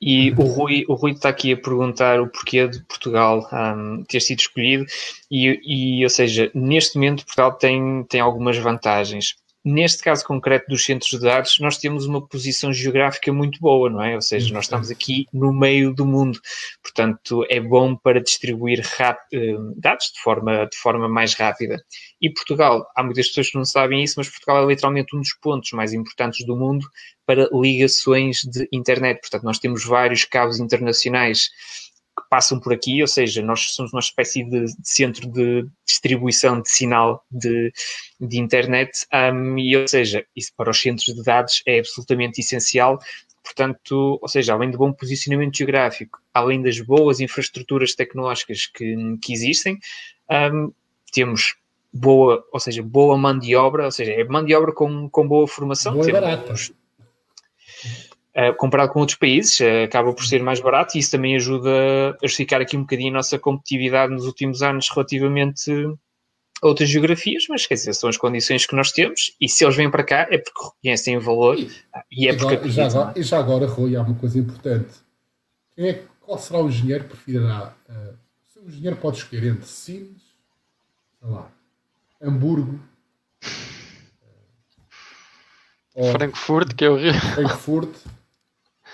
E o Rui, o Rui está aqui a perguntar o porquê de Portugal um, ter sido escolhido, e, e, ou seja, neste momento Portugal tem, tem algumas vantagens neste caso concreto dos centros de dados, nós temos uma posição geográfica muito boa, não é? Ou seja, nós estamos aqui no meio do mundo, portanto, é bom para distribuir eh, dados de forma, de forma mais rápida. E Portugal, há muitas pessoas que não sabem isso, mas Portugal é literalmente um dos pontos mais importantes do mundo para ligações de internet. Portanto, nós temos vários cabos internacionais passam por aqui, ou seja, nós somos uma espécie de, de centro de distribuição de sinal de, de internet, um, e ou seja, isso para os centros de dados é absolutamente essencial. Portanto, ou seja, além do bom posicionamento geográfico, além das boas infraestruturas tecnológicas que, que existem, um, temos boa, ou seja, boa mão de obra, ou seja, é mão de obra com, com boa formação. Boa temos, barata comparado com outros países, uh, acaba por ser mais barato e isso também ajuda a justificar aqui um bocadinho a nossa competitividade nos últimos anos relativamente a outras geografias, mas quer dizer, são as condições que nós temos e se eles vêm para cá é porque reconhecem o valor e, e é e porque. Agora, já agora, e já agora, Rui, há uma coisa importante. Quem é, qual será o engenheiro que preferirá? Uh, o engenheiro pode escolher entre Sines, sei lá, Hamburgo. Frankfurt, que é o Rio. Frankfurt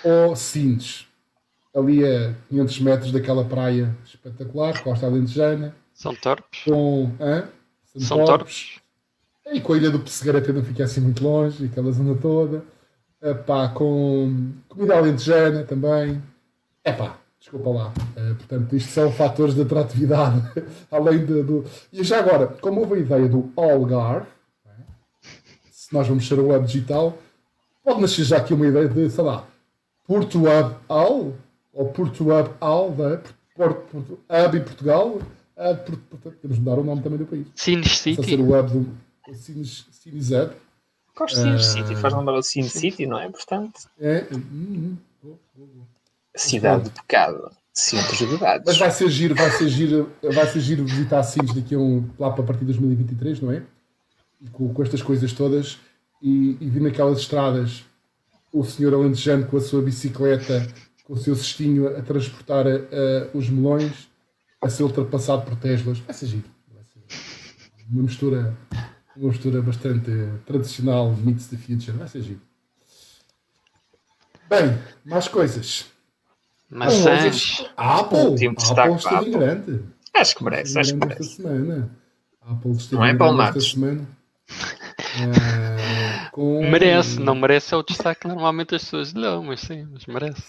ou Sines, ali a 500 metros daquela praia espetacular, Costa Alentejana. São Torpes. Com, hã? São, São Torpes. E com a ilha do Pessegueira até não fica assim muito longe, aquela zona toda. Epá, com comida alentejana também. Epá, desculpa lá. Uh, portanto, isto são fatores de atratividade, <laughs> além de, do... E já agora, como houve a ideia do Algarve, é? se nós vamos ser o web digital, pode nascer já aqui uma ideia de, sei lá, Porto Al, ou Porto Al, né? Porto, Porto, Hub em Portugal, Hub, Porto, temos de mudar o nome também do país. Cines City. ser o Hub do Cines, Cines Hub. Gosto de Cines City, faz lembrar o Cine City, não é? Portanto, É, hum, hum, cidade de pecado, centros de dados. mas vai ser giro, vai ser giro, vai ser giro visitar Sines daqui a um, lá para a partir de 2023, não é? E com, com estas coisas todas e, e vir naquelas estradas o senhor alentejano com a sua bicicleta, com o seu cestinho a transportar eh, os melões, a ser ultrapassado por Teslas. Vai ser giro. Vai ser uma mistura, uma mistura bastante tradicional, meets the future. Vai ser giro. Bem, mais coisas. Maçãs. A Apple, a Apple para Apple. grande. Acho que merece, acho que Grande esta merece. semana. A Apple esteve Não é, esta Matos? semana. Ah, <laughs> com- Merece, não merece é o destaque que normalmente as pessoas lhe dão, mas sim, mas merece.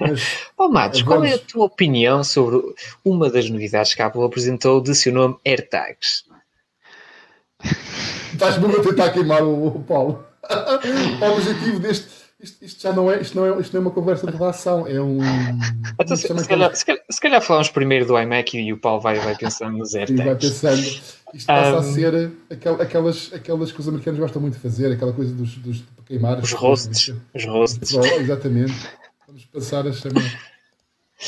Mas, Ó Matos, qual é a Vamos. tua opinião sobre uma das novidades que a Apple apresentou de seu nome AirTags? Estás-me a tentar queimar o, o Paulo. <laughs> o objetivo deste. Isto, isto já não é, isto não é, isto não é uma conversa de redação, é um. Então, se, se calhar, se, calhar, se calhar falamos primeiro do iMac e o Paulo vai, vai pensando nos E vai AirTags. pensando. Isto passa a Um, ser aquel, aquelas, aquelas que os americanos gostam muito de fazer, aquela coisa dos, dos queimar. Os roasts. coisas. Os roasts. Exatamente. Vamos passar a chamar.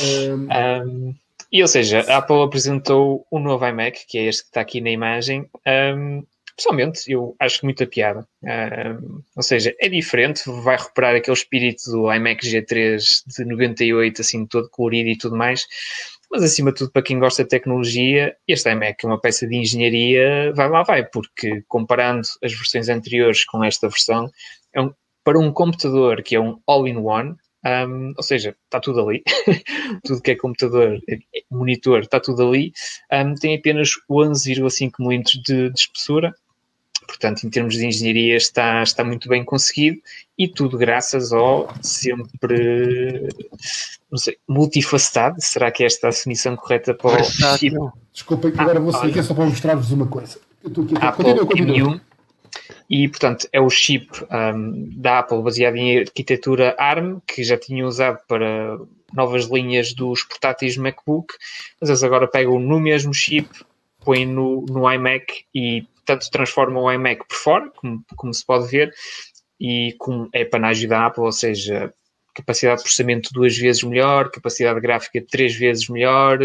Um, Um, e ou seja, a Apple apresentou um novo iMac, que é este que está aqui na imagem. Um, pessoalmente, eu acho muita piada. Um, ou seja, é diferente, vai recuperar aquele espírito do iMac G3 de 98, assim, todo colorido e tudo mais. Mas, acima de tudo, para quem gosta de tecnologia, este iMac é uma peça de engenharia, vai lá, vai, porque comparando as versões anteriores com esta versão, é um, para um computador que é um all-in-one, um, ou seja, está tudo ali, <laughs> tudo que é computador, monitor, está tudo ali, um, tem apenas 11,5 mm de, de espessura, portanto, em termos de engenharia, está, está muito bem conseguido e tudo graças ao sempre, não sei, multifacetado, será que esta é a definição correta para o chip desculpem, que agora vou sair aqui só para mostrar-vos uma coisa. Eu estou aqui. Apple Continua, continua. M1 e, portanto, é o chip um, da Apple baseado em arquitetura ARM que já tinha usado para novas linhas dos portáteis MacBook, mas eles agora pegam no mesmo chip, põem no, no iMac e, portanto, transformam o iMac por fora, como, como se pode ver, e com é panágio da Apple, ou seja, capacidade de processamento duas vezes melhor, capacidade gráfica três vezes melhor,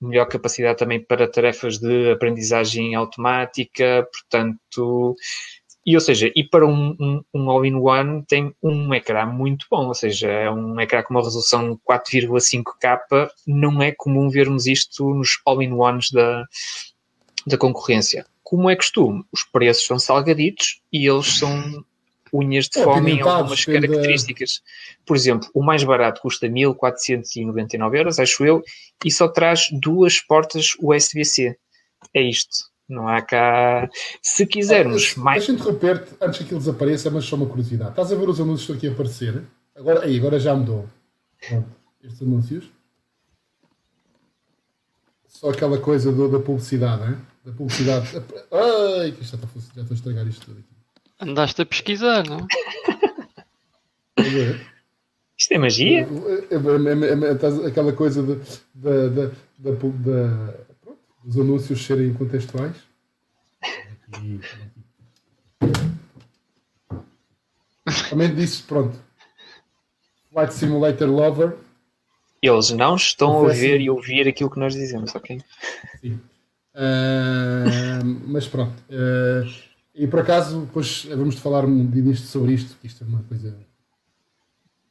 melhor capacidade também para tarefas de aprendizagem automática, portanto, e ou seja, e para um, um, um all-in-one tem um ecrã muito bom, ou seja, é um ecrã com uma resolução 4,5K, não é comum vermos isto nos all-in-ones da, da concorrência. Como é costume, os preços são salgaditos e eles são unhas de É, fome em algumas características. Por exemplo, o mais barato custa 1499 euros, acho eu, e só traz duas portas USB-C. É isto. Não há cá. Se quisermos Ah, mais. Deixa-me interromper-te antes que aquilo desapareça, mas só uma curiosidade. Estás a ver os anúncios que estão aqui a aparecer? Agora, aí, agora já mudou. Pronto, estes anúncios. Só aquela coisa do- da publicidade, hein? Da publicidade. Ai, que isto já está, a funcionar, já estou a estragar isto tudo aqui. Andaste a pesquisar, não? Isto é magia? É, é, é, é, é, Aquela coisa de, da, da, da, pu- da- pronto, dos anúncios serem contextuais. Aqui, aqui. Também disse, pronto. Flight Simulator Lover. Eles não estão a ver e ouvir aquilo que nós dizemos, ok? Sim. Ah, mas pronto. Ah, e por acaso, depois vamos falar um disto sobre isto, que isto é uma coisa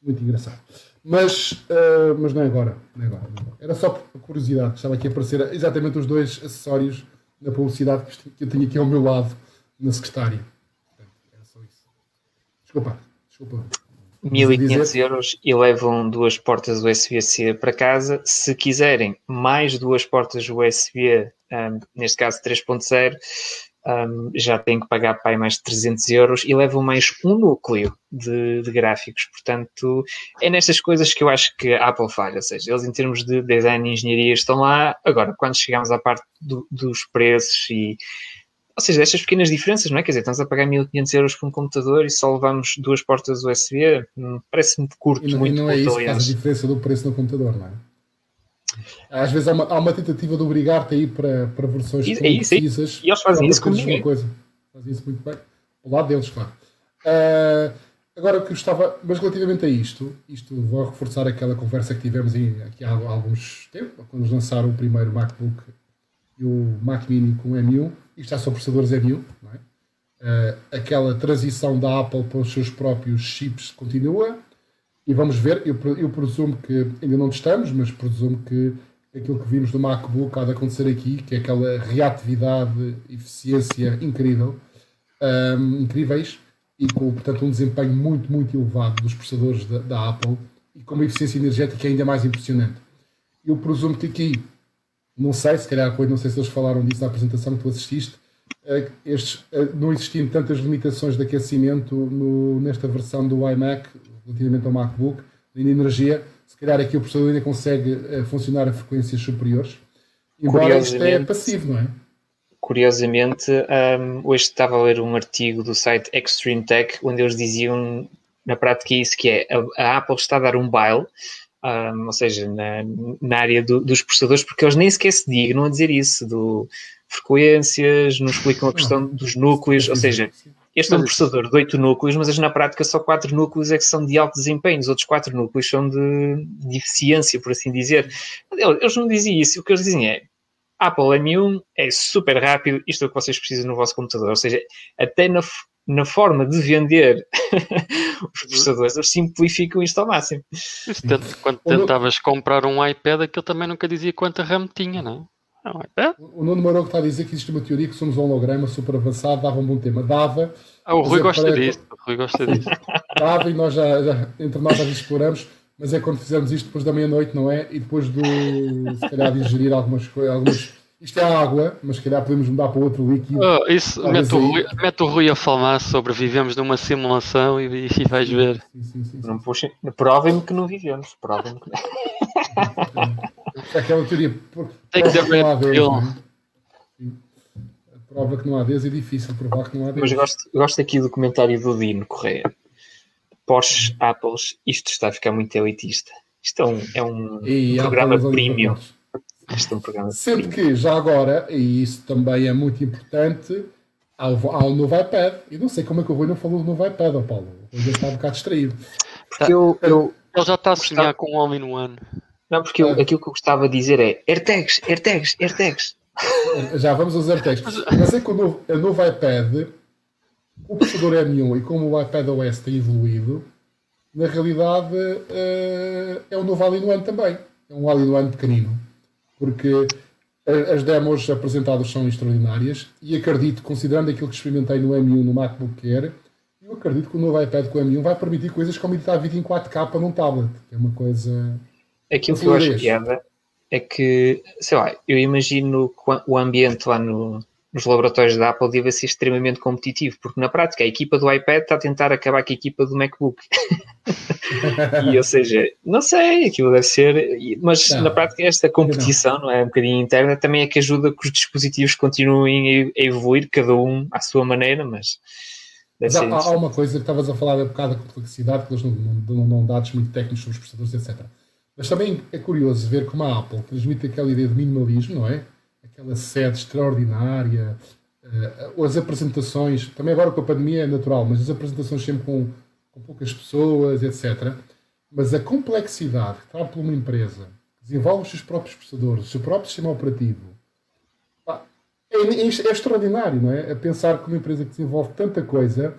muito engraçada. Mas, ah, mas não é agora. Não é agora, não é agora. Era só por curiosidade, estava aqui a aparecer exatamente os dois acessórios na publicidade que eu tenho aqui ao meu lado, na secretária. Portanto, era só isso. Desculpa, desculpa. 1500 euros e levam duas portas USB-C para casa. Se quiserem mais duas portas USB, um, neste caso 3.0, um, já têm que pagar para mais de 300 euros e levam mais um núcleo de, de gráficos. Portanto, é nestas coisas que eu acho que a Apple falha. Ou seja, eles em termos de design e engenharia estão lá. Agora, quando chegamos à parte do- dos preços e ou seja, estas pequenas diferenças, não é? Quer dizer, estamos a pagar 1500 euros por um computador e só levamos duas portas USB, hum, parece-me curto, e não, muito e não é isso que faz a diferença do preço no computador, não é? Às vezes há uma, há uma tentativa de obrigar-te a ir para, para versões isso, é isso, precisas. E eles fazem isso com ninguém. Coisa. Fazem isso muito bem. Ao lado deles, claro. Uh, agora, o que eu estava... Mas relativamente a isto, isto vou reforçar aquela conversa que tivemos em, aqui há alguns tempos, quando nos lançaram o primeiro MacBook e o Mac Mini com M1. Isto já são processadores M1, não é? Uh, aquela transição da Apple para os seus próprios chips continua e vamos ver, eu, eu presumo que ainda não testamos, mas presumo que aquilo que vimos do MacBook há de acontecer aqui, que é aquela reatividade, eficiência incrível, um, incríveis, e com, portanto, um desempenho muito, muito elevado dos processadores da, da, Apple, e com uma eficiência energética ainda mais impressionante. Eu presumo que aqui, não sei, se calhar, não sei se eles falaram disso na apresentação que tu assististe, eh, estes, eh, não existiam tantas limitações de aquecimento no, nesta versão do iMac relativamente ao MacBook, de energia, se calhar aqui o processador ainda consegue uh, funcionar a frequências superiores, embora isto é passivo, não é? Curiosamente, um, hoje estava a ler um artigo do site Extreme Tech, onde eles diziam na prática isso, que é a, a Apple está a dar um baile, um, ou seja, na, na área do, dos processadores, porque eles nem sequer se dignam a dizer isso, do frequências, não explicam a questão dos núcleos, ou seja, este é um processador de 8 núcleos, mas na prática só 4 núcleos é que são de alto desempenho, os outros 4 núcleos são de, de eficiência, por assim dizer. Eles não diziam isso, o que eles dizem é Apple M1 é super rápido, isto é o que vocês precisam no vosso computador. Ou seja, até na, na forma de vender <laughs> os processadores, eles simplificam isto ao máximo. Tanto, quando tentavas comprar um iPad, aquilo também nunca dizia quanta RAM tinha, não é? É? O Nuno Maroco está a dizer que existe uma teoria que somos um holograma super avançado, dava um bom tema. Dava. Ah, o Rui gosta para... disso. O Rui gosta disso. <laughs> Dava e nós já, já entre nós já exploramos, mas é quando fizermos isto depois da meia-noite, não é? E depois do, se calhar, de ingerir algumas coisas. Algumas... Isto é água, mas se calhar podemos mudar para outro líquido. Oh, isso, mete o, Rui, mete o, Rui, a falar sobre vivemos numa simulação e, e vais ver. Sim, sim, sim, não puxem, provem-me que não vivemos. Provem-me que não. <laughs> É aquela teoria. Tem que haver Prova que não há Deus é difícil provar que não há Deus. Mas gosto, gosto aqui do comentário do Dino Correia. Porsche, Apples, isto está a ficar muito elitista. Isto é um, é um e programa premium. Isto é um programa Sendo premium. que, já agora, e isso também é muito importante, há o, há o novo iPad. E não sei como é que o Rui não falou do novo iPad, ó Paulo. Rui está um bocado distraído. Porque eu, eu, Ele já está a sonhar com um homem no ano. Não, porque eu, aquilo que eu gostava de dizer é AirTags, AirTags, AirTags. Já vamos aos AirTags. Mas é que o novo, o novo iPad, o processador M1 e como o iPad OS tem evoluído, na realidade uh, é um novo All-in-One também. É um All-in-One pequenino. Porque as demos apresentadas são extraordinárias e acredito, considerando aquilo que experimentei no M1 no MacBook Air, eu acredito que o novo iPad com o M1 vai permitir coisas como editar vídeo em 4K num tablet, que é uma coisa Aquilo que eu acho piada é que, sei lá, eu imagino o ambiente lá no, nos laboratórios da Apple deve ser extremamente competitivo, porque na prática a equipa do iPad está a tentar acabar com a equipa do MacBook. <laughs> e, ou seja, não sei, aquilo deve ser, mas não, na prática esta competição, não. não. é, um bocadinho interna, também é que ajuda que os dispositivos continuem a evoluir, cada um à sua maneira, mas... Mas há, há, uma coisa que estavas a falar há bocado da complexidade, que eles não, não, não dão dados muito técnicos sobre os processadores, etc. Mas também é curioso ver como a Apple transmite aquela ideia de minimalismo, não é? Aquela sede extraordinária, uh, as apresentações, também agora com a pandemia é natural, mas as apresentações sempre com, com poucas pessoas, etc. Mas a complexidade que está por uma empresa que desenvolve os seus próprios processadores, o seu próprio sistema operativo, é, é, é extraordinário, não é? A pensar que uma empresa que desenvolve tanta coisa,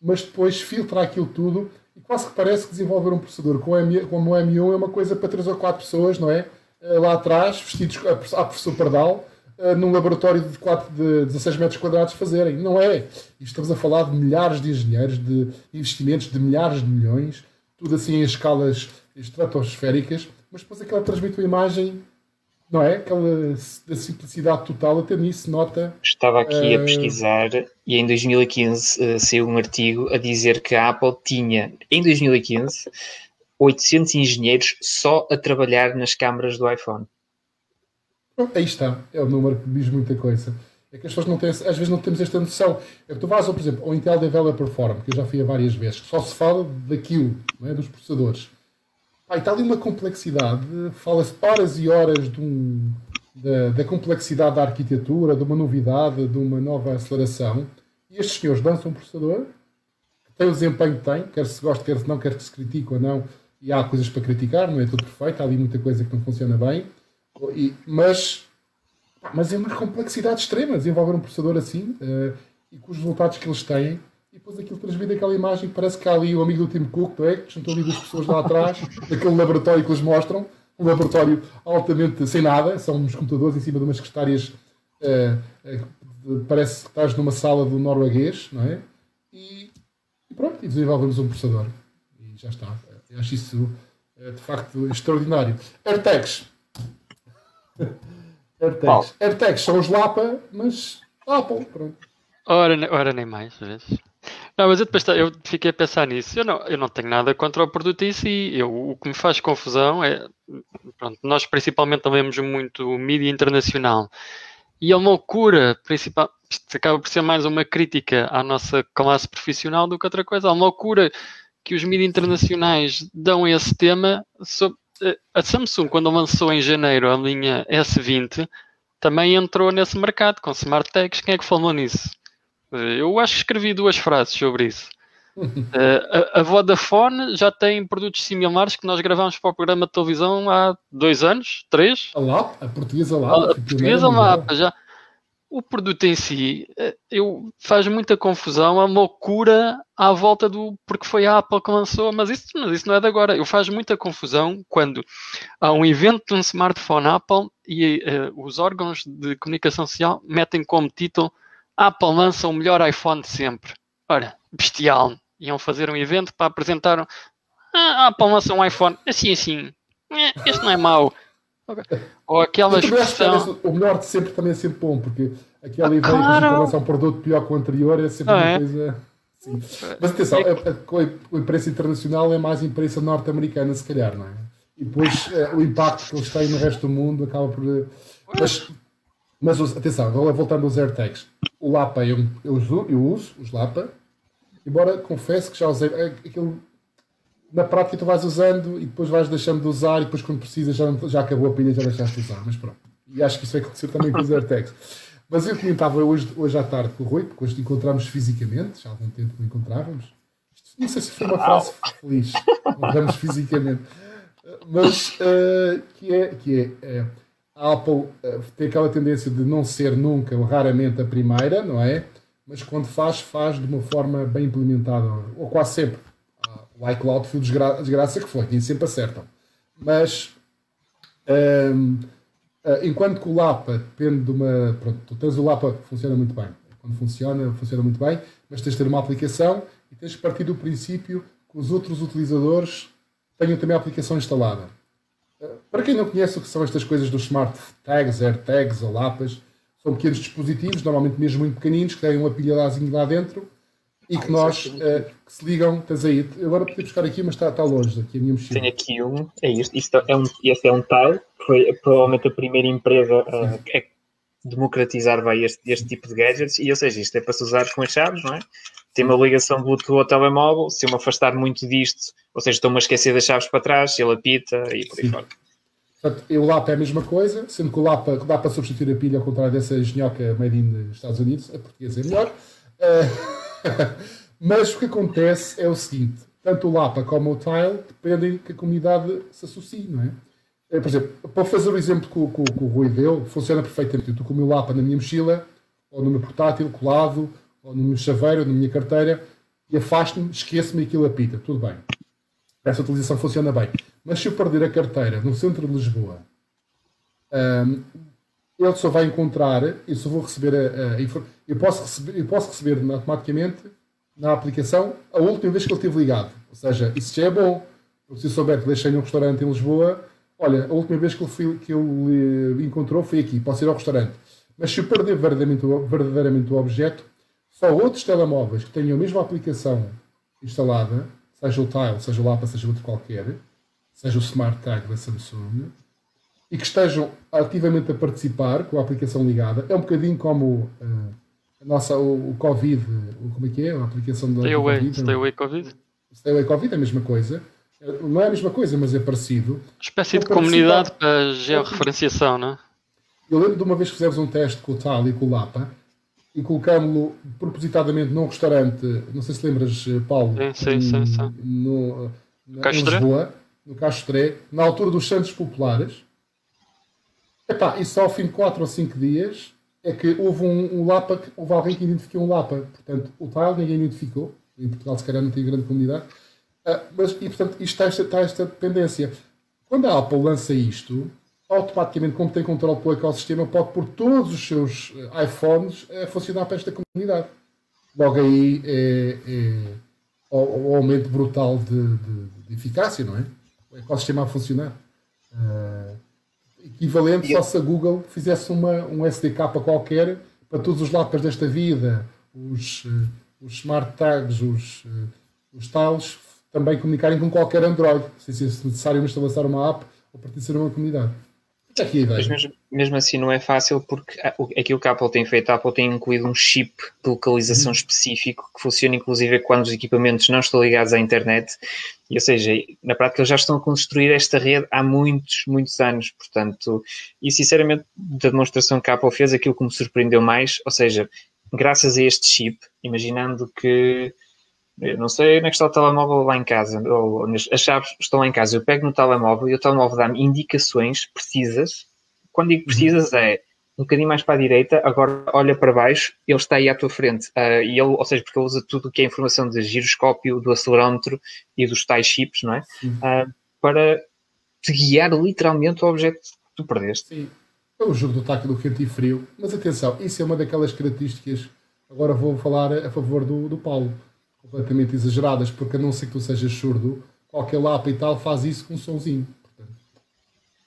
mas depois filtra aquilo tudo e quase que parece que desenvolver um processador como o M1 é uma coisa para 3 ou 4 pessoas, não é? Eh, lá atrás, vestidos a professor Pardal, eh, num laboratório de, 4, de 16 metros quadrados fazerem. Não é. Estamos a falar de milhares de engenheiros, de investimentos de milhares de milhões, tudo assim em escalas estratosféricas, mas depois aquela transmite uma imagem não é? Aquela da simplicidade total, até nisso nota. Estava aqui uh... a pesquisar e em 2015 uh, eh, saiu um artigo a dizer que a Apple tinha, em 2015, 800 engenheiros só a trabalhar nas câmaras do iPhone. Aí está, é o número que diz muita coisa. É que as pessoas não têm, às vezes não temos esta noção. É que tu vais, por exemplo, ao Intel Developer Forum, que eu já fui a várias vezes, que só se fala daquilo, não é? dos processadores. Ah, está ali uma complexidade, fala-se horas e horas de um, da, da, complexidade da arquitetura, de uma novidade, de uma nova aceleração. E estes senhores lançam um processador que tem o desempenho que tem, quer se goste, quer se não, quer que se critique ou não, e há coisas para criticar, não é tudo perfeito, há ali muita coisa que não funciona bem, e, mas, mas é uma complexidade extrema desenvolver um processador assim uh, e com os resultados que eles têm. E depois aquilo transmite aquela imagem, parece que há ali o amigo do Tim Cook, não é? que juntou ali duas pessoas lá atrás, <laughs> daquele laboratório que eles mostram, um laboratório altamente sem nada, são uns computadores em cima de umas secretárias, uh, uh, parece que estás numa sala do norueguês, não é? E, e pronto, e desenvolvemos um processador. E já está. Eu acho isso é, de facto extraordinário. AirTags. <laughs> AirTags. AirTags são os Lapa, mas Apple, pronto. Ora, ora nem mais, vezes. Não, mas eu depois eu fiquei a pensar nisso. Eu não, eu não tenho nada contra o produto em si. Eu, o que me faz confusão é. Pronto, nós principalmente também vemos muito mídia internacional. E é uma loucura, principal, isto acaba por ser mais uma crítica à nossa classe profissional do que outra coisa. Há uma loucura que os mídias internacionais dão esse tema. Sobre, eh, a Samsung, quando lançou em janeiro a linha S20, também entrou nesse mercado com smart tags. Quem é que falou nisso? Eu acho que escrevi duas frases sobre isso. Uh, a, a, Vodafone já tem produtos similares que nós gravamos para o programa de televisão há dois anos, três. A LAP, a portuguesa LAP. A, a portuguesa LAP, já o produto em si eh, eu, faz muita confusão, a loucura à volta do porque foi a Apple que lançou, mas isso, mas isso não é de agora. Eu faz muita confusão quando há um evento de um smartphone Apple e uh, os órgãos de comunicação social metem como título Apple lança o melhor iPhone de sempre. Ora, bestial. Iam fazer um evento para apresentar. Ah, a Apple lança um iPhone assim assim. Eh, este não é mau. Ou aquela expressão... O melhor de sempre também é sempre bom, porque aquela ideia claro. de lançar um produto pior que o anterior é sempre uma é? coisa... Sim. Mas atenção, é a, a, imprensa internacional é mais imprensa norte-americana, se calhar, não é? E depois é, o impacto que eles têm no resto do mundo acaba por... Eh, mas, mas atenção, voltando aos AirTags. O Lapa eu, eu, uso, eu uso, os Lapa, embora confesso que já usei... É, aquele na prática tu vais usando e depois vais deixando de usar e depois quando precisas já, já acabou a pilha e já deixaste de usar, mas pronto. E acho que isso vai acontecer também com os AirTags. Mas eu comentava hoje, hoje à tarde com o Rui, porque hoje encontramos fisicamente, já há algum tempo que encontrávamos. Não sei se foi uma frase feliz, encontramos fisicamente. Mas uh, que é, que é uh, a Apple uh, tem aquela tendência de não ser nunca ou raramente a primeira, não é? Mas quando faz, faz de uma forma bem implementada, ou quase sempre o iCloud foi desgra desgraça que foi, nem sempre acertam. Mas um, ah, enquanto que o Lapa depende de uma. Pronto, tu tens o Lapa funciona muito bem. Quando funciona, funciona muito bem, mas tens de ter uma aplicação e tens de partir do princípio que os outros utilizadores tenham também a aplicação instalada. Ah, para quem não conhece o que são estas coisas dos smart tags, AirTags ou Lapas, são pequenos dispositivos, normalmente mesmo muito pequeninos, que têm uma pilha lá dentro e que nós uh, que se ligam, tens aí, agora podia buscar aqui, mas está, está longe aqui a minha mochila. Tenho aqui um, é isto, isto é um, este é um tile, foi provavelmente a primeira empresa uh, a democratizar vai este, este tipo de gadgets, e ou seja, isto é para se usar com as chaves, não é? Tem uma ligação Bluetooth ao telemóvel, se eu me afastar muito disto, ou seja, estou-me a esquecer das chaves para trás, ele apita e por aí fora. Portanto, o LAP é a mesma coisa, sendo que o LAP dá para substituir a pilha ao contrário dessa engenhoca made in Estados Unidos, a portuguesa é melhor. Uh, <laughs> Mas o que acontece é o seguinte: tanto o Lapa como o Tile dependem que a comunidade se associe, não é? é por exemplo, para fazer o exemplo que o, que, que o Rui deu, funciona perfeitamente. Eu estou com o meu Lapa na minha mochila, ou no meu portátil, colado, ou no meu chaveiro, ou na minha carteira, e afasto-me, esqueço-me e aquilo apita. Tudo bem. Essa utilização funciona bem. Mas se eu perder a carteira no centro de Lisboa, um, ele só vai encontrar, eu só vou receber a, a eu posso receber, eu posso receber automaticamente na aplicação a última vez que ele esteve ligado. Ou seja, isso já é bom. Se eu souber que deixei num restaurante em Lisboa, olha, a última vez que ele, fui, que ele encontrou foi aqui, posso ir ao restaurante. Mas se eu perder verdadeiramente, verdadeiramente o objeto, só outros telemóveis que tenham a mesma aplicação instalada, seja o Tile, seja o Lapa, seja outro qualquer, seja o Smart Tag da Samsung, e que estejam ativamente a participar com a aplicação ligada. É um bocadinho como uh, a nossa, o, o, Covid, o, como é que é? A aplicação da Stay Away, Covid, Stay Away Covid. Stay Away Covid é a mesma coisa. Não é a mesma coisa, mas é parecido. Espécie de comunidade para georreferenciação, não é? Eu lembro de uma vez que fizemos um teste com o Tal e com o Lapa e colocámos-lo propositadamente num restaurante, não sei se lembras, Paulo, sim, sim, sim, sim. No, na, em Lisboa, no Castré, na altura dos Santos Populares. Epá, e só ao fim de 4 ou 5 dias é que houve um, um Lapa, houve alguém que identificou um Lapa. Portanto, o Tal ninguém identificou. Em Portugal, se calhar, não tem grande comunidade. Uh, mas, e, portanto, isto está esta, está esta dependência. Quando a Apple lança isto, automaticamente, como tem controle pelo ecossistema, pode pôr todos os seus eh, iPhones a funcionar para esta comunidade. Logo aí é, é o, o, aumento brutal de, de, de, eficácia, não é? O ecossistema a funcionar. Uh, equivalente só se a Google fizesse uma, um SDK qualquer para todos os lapas desta vida, os, uh, os smart tags, os, os tales, também comunicarem com qualquer Android, sem ser necessário instalar uma app ou pertencer a uma comunidade. Aqui, Mas mesmo, mesmo, assim não é fácil porque aquilo que a Apple tem feito, a Apple tem incluído um chip de localização uhum. específico que funciona inclusive quando os equipamentos não estão ligados à internet. E, ou seja, na prática eles já estão a construir esta rede há muitos, muitos anos. Portanto, e sinceramente, da demonstração que a Apple fez, aquilo que me surpreendeu mais, ou seja, graças a este chip, imaginando que eu não sei onde é que está o telemóvel lá em casa, ou as chaves estão lá em casa. Eu pego no telemóvel e o telemóvel dá-me indicações precisas. Quando digo precisas, é um bocadinho mais para a direita, agora olha para baixo, ele está aí à tua frente. Uh, e ele, ou seja, porque ele usa tudo o que é informação de giroscópio, do acelerómetro e dos tais chips, não é? Uh, para te guiar literalmente ao objeto que tu perdeste. Sim. É o jogo do taco do quente e frio. Mas atenção, isso é uma daquelas características. Agora vou falar a favor do, do Paulo completamente exageradas, porque a não ser que tu sejas surdo, qualquer lapa e tal faz isso com um sonzinho. Portanto,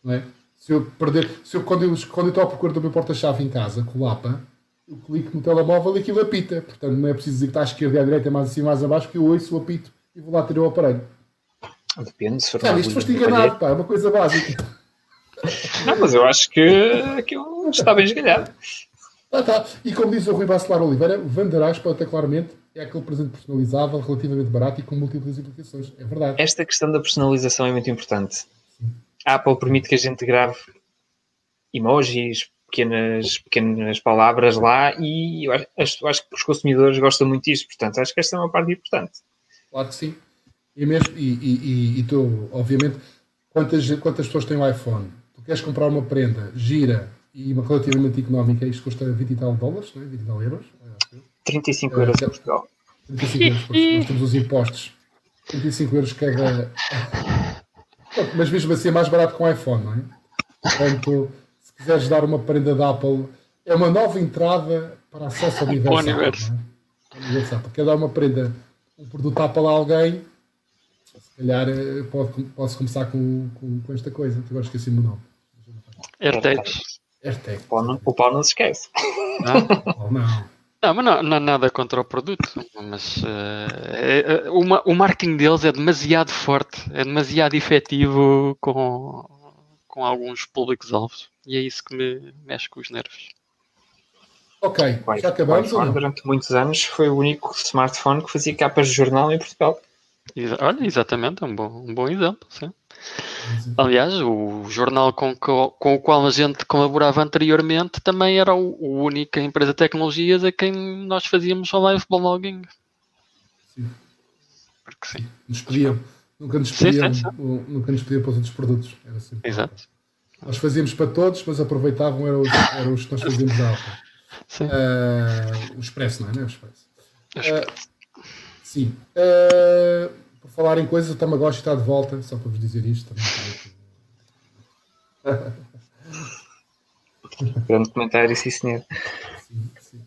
não é? Se eu perder, se eu, quando, eu, quando eu estou à procura do meu porta-chave em casa com lapa, eu clico no telemóvel e aquilo apita. Portanto, não é preciso dizer que está à esquerda e à direita, mais assim, mais abaixo, que eu ouço o apito e vou lá ter o aparelho. Depende, se for ah, isto foste enganado, pá, é uma coisa básica. Não, mas eu acho que aquilo está bem esgalhado. Ah, tá. E como diz o Rui Bacelar Oliveira, até claramente é aquele presente personalizável, relativamente barato e com múltiplas implicações. É verdade. Esta questão da personalização é muito importante. Sim. A Apple permite que a gente grave emojis, pequenas, pequenas palavras lá e eu acho, eu acho que os consumidores gostam muito disso. Portanto, acho que esta é uma parte importante. Claro que sim. E, mesmo, e, e, e tu, obviamente, quantas, quantas pessoas têm o um iPhone? Tu queres comprar uma prenda gira e uma relativamente económica, isto custa 20 e tal dólares, não é? 20 e tal euros 35 euros em Portugal. 35 euros, nós temos os impostos. 35 euros cada. Mas mesmo assim é mais barato que um iPhone, não é? Portanto, se quiseres dar uma prenda da Apple, é uma nova entrada para acesso ao universo. universo. É? Quer dar uma prenda, um produto Apple a alguém, se calhar eh, pode, posso começar com, com, com esta coisa. Agora esqueci-me o nome. AirTags. AirTags. O pau não se esquece. Não, não. Não, mas não, não há nada contra o produto, mas uh, é, uma, o marketing deles é demasiado forte, é demasiado efetivo com, com alguns públicos-alvos e é isso que me mexe com os nervos. Ok, já acabamos. O durante muitos anos foi o único smartphone que fazia capas de jornal em Portugal. Olha, exatamente, é um bom, um bom exemplo. Sim. Aliás, o jornal com, com, o qual a gente colaborava anteriormente também era a única empresa de tecnologias a quem nós fazíamos o live blogging. Sim. Porque sim. Nos pediam, nunca nos pediam, sim, sim, sim. nunca nos pediam para os outros produtos. Era assim. Exato. Nós fazíamos para todos, mas aproveitavam, eram os, eram os que nós fazíamos da alta. Uh, o Expresso, não é? Não é o Expresso. Uh, sim. Uh, por falar em coisas, o Tamagotchi está de volta, só para vos dizer isto. Grande comentário, sim senhor. Sim, sim.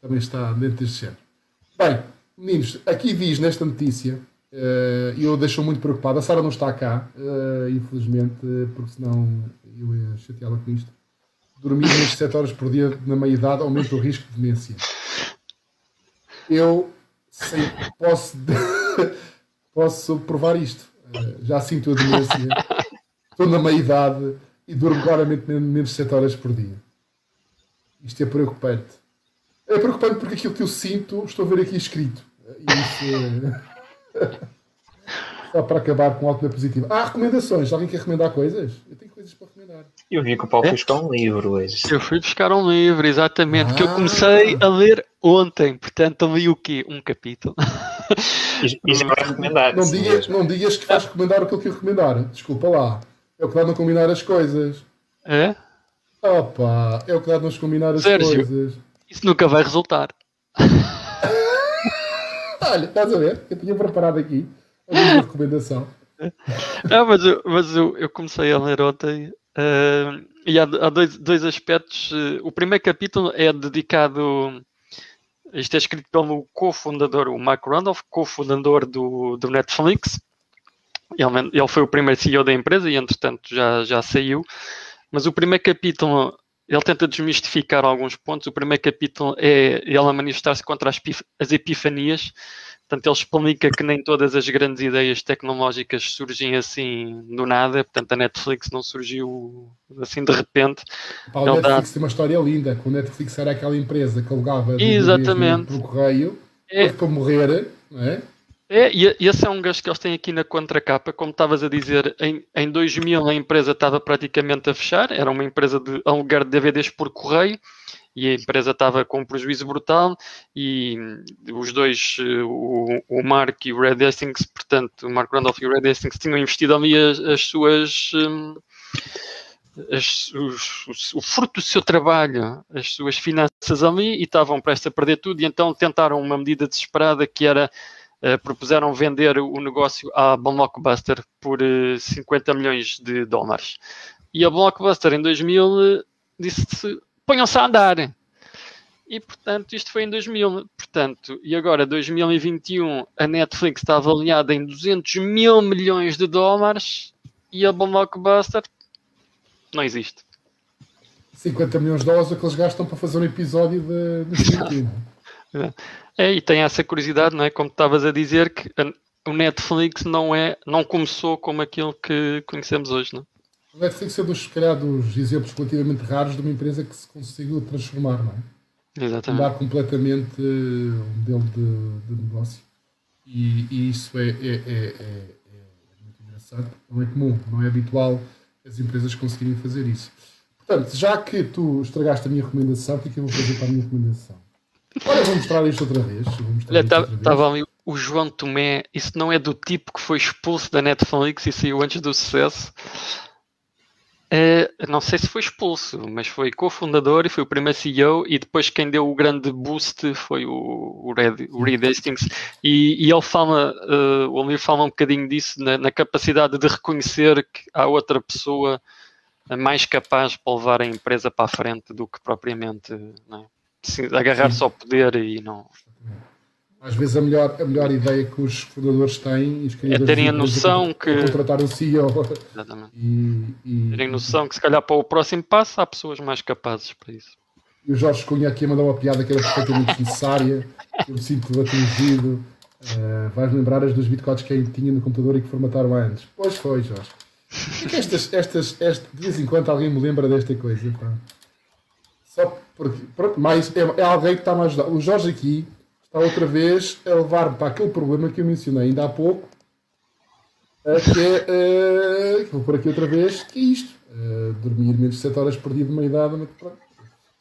Também está dentro deste género. Bem, meninos, aqui diz nesta notícia, eh, e eu deixo muito preocupado, a Sara não está cá, eh, infelizmente, porque senão eu ia chateá-la com isto. Dormir menos 7 horas por dia na meia-idade aumenta o risco de demência. Eu sei, posso <laughs> posso provar isto. Uh, já sinto a demência, estou na meia idade, e durmo claramente menos de 7 horas por dia. Isto é preocupante. É preocupante porque aquilo que eu sinto, estou a ver aqui escrito. Isso é... <laughs> Só para acabar com algo positivo. Há recomendações. Alguém quer recomendar coisas? Eu tenho coisas para recomendar. Eu vi que o Paulo é? buscar um livro hoje. Eu fui buscar um livro, exatamente, ah. que eu comecei a ler ontem. Portanto, li o quê? Um capítulo. <laughs> E, e já vai recomendar. Não digas, não digas que vais recomendar aquilo que eu recomendar. Desculpa lá. É o que dá não combinar as coisas. É? Opa, é o que dá não combinar as Sérgio, coisas. Isso nunca vai resultar. <laughs> Olha, estás a ver? Eu tinha preparado aqui uma recomendação. Não, mas eu, mas eu, eu comecei a ler ontem uh, e há, há, dois, dois aspectos. Uh, o primeiro capítulo é dedicado. Isto é escrito pelo cofundador, o Mike Randolph, cofundador do, do Netflix. Ele, ele foi o primeiro CEO da empresa e, entretanto, já, já saiu. Mas o primeiro capítulo ele tenta desmistificar alguns pontos. O primeiro capítulo é ele a manifestar-se contra as, as epifanias Portanto, ele explica que nem todas as grandes ideias tecnológicas surgem assim do nada. Portanto, a Netflix não surgiu assim de repente. Pá, o Netflix dá... tem uma história linda. Quando a Netflix era aquela empresa que alugava Exatamente. pelo correio, é. para morrer, não é? É, e esse é um gasto que eles têm aqui na contracapa. Como estavas a dizer, em, em 2000 a empresa estava praticamente a fechar. Era uma empresa de alugar de DVDs por correio e a empresa estava com um prejuízo brutal e os dois, eh, o, o Mark e o Red Hastings, portanto, o Mark Randolph e o Red Hastings tinham investido ali as, as suas... Um, as, os, o fruto do seu trabalho, as suas finanças ali e estavam prestes a perder tudo e então tentaram uma medida desesperada que era uh, propuseram vender o negócio à Blockbuster por uh, eh, 50 milhões de dólares. E a Blockbuster em 2000 uh, disse ponham-se a andar. E, portanto, isto foi em 2000. Portanto, e agora, 2021, a Netflix está avaliada em 200 mil milhões de dólares e a Blockbuster não existe. 50 milhões de dólares é que eles gastam para fazer um episódio de, de É, e tem essa curiosidade, não é? Como estavas a dizer, que a, o Netflix não, é, não começou como aquilo que conhecemos hoje, não é? O Netflix é dos, se calhar, dos exemplos relativamente raros de uma empresa que se conseguiu transformar, não é? Exatamente. Mudar completamente eh, o modelo de, de negócio. E, e isso é, é, é, é, muito engraçado. Não é comum, não é habitual as empresas conseguirem fazer isso. Portanto, já que tu estragaste a minha recomendação, o que é que eu vou fazer para a minha recomendação? Olha, vou mostrar isto outra vez. Estava tá, ali o João Tomé. Isso não é do tipo que foi expulso da Netflix e saiu antes do sucesso. Uh, não sei se foi expulso, mas foi cofundador e foi o primeiro CEO e depois quem deu o grande boost foi o, o, Red, o Reed Hastings e, e ele fala, uh, o livro fala um bocadinho disso na, na, capacidade de reconhecer que há outra pessoa mais capaz para levar a empresa para a frente do que propriamente é? agarrar-se ao poder e não às vezes a melhor, a melhor ideia que os fundadores têm e os é terem a noção que, contratar um CEO Exatamente. E, e, terem noção que se calhar para o próximo passo há pessoas mais capazes para isso. E o Jorge Cunha aqui a mandar uma piada que era perfeitamente <laughs> necessária. Eu me sinto atingido. Uh, vais lembrar as dos bitcoins que tinha no computador e que formataram antes. Pois foi, Jorge. É estas, estas, estas, de vez em quando alguém me lembra desta coisa. Pá. Só porque, pronto, mais, é, é alguém que está-me a ajudar. O Jorge aqui está outra vez a levar-me para aquele problema que eu mencionei ainda há pouco, que é, uh, vou por aqui outra vez, que é isto. Uh, dormir menos de 7 horas por dia de meia idade, mas pronto.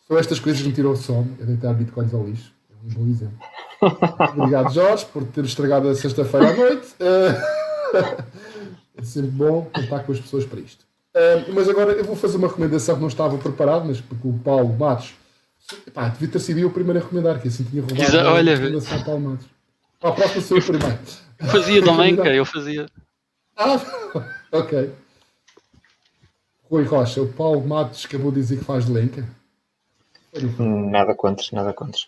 Só estas coisas me tiram o sono, é deitar bitcoins ao lixo. É um bom exemplo. <laughs> Obrigado, Jorge, por ter estragado a sexta-feira à noite. Uh, <laughs> é sempre bom contar com as pessoas para isto. Mas agora eu vou fazer uma recomendação que não estava preparado, mas porque o Paulo Matos Pá, devia ter sido eu o primeiro a recomendar, que assim tinha roubado Exa a olha, recomendação para o Para a próxima sou eu primeiro. <laughs> Fazia da Lenca, eu fazia. Ah, <laughs> ok. Rui Rocha, o Paulo Matos acabou de dizer que faz de Lenca. Nada contra, nada contra.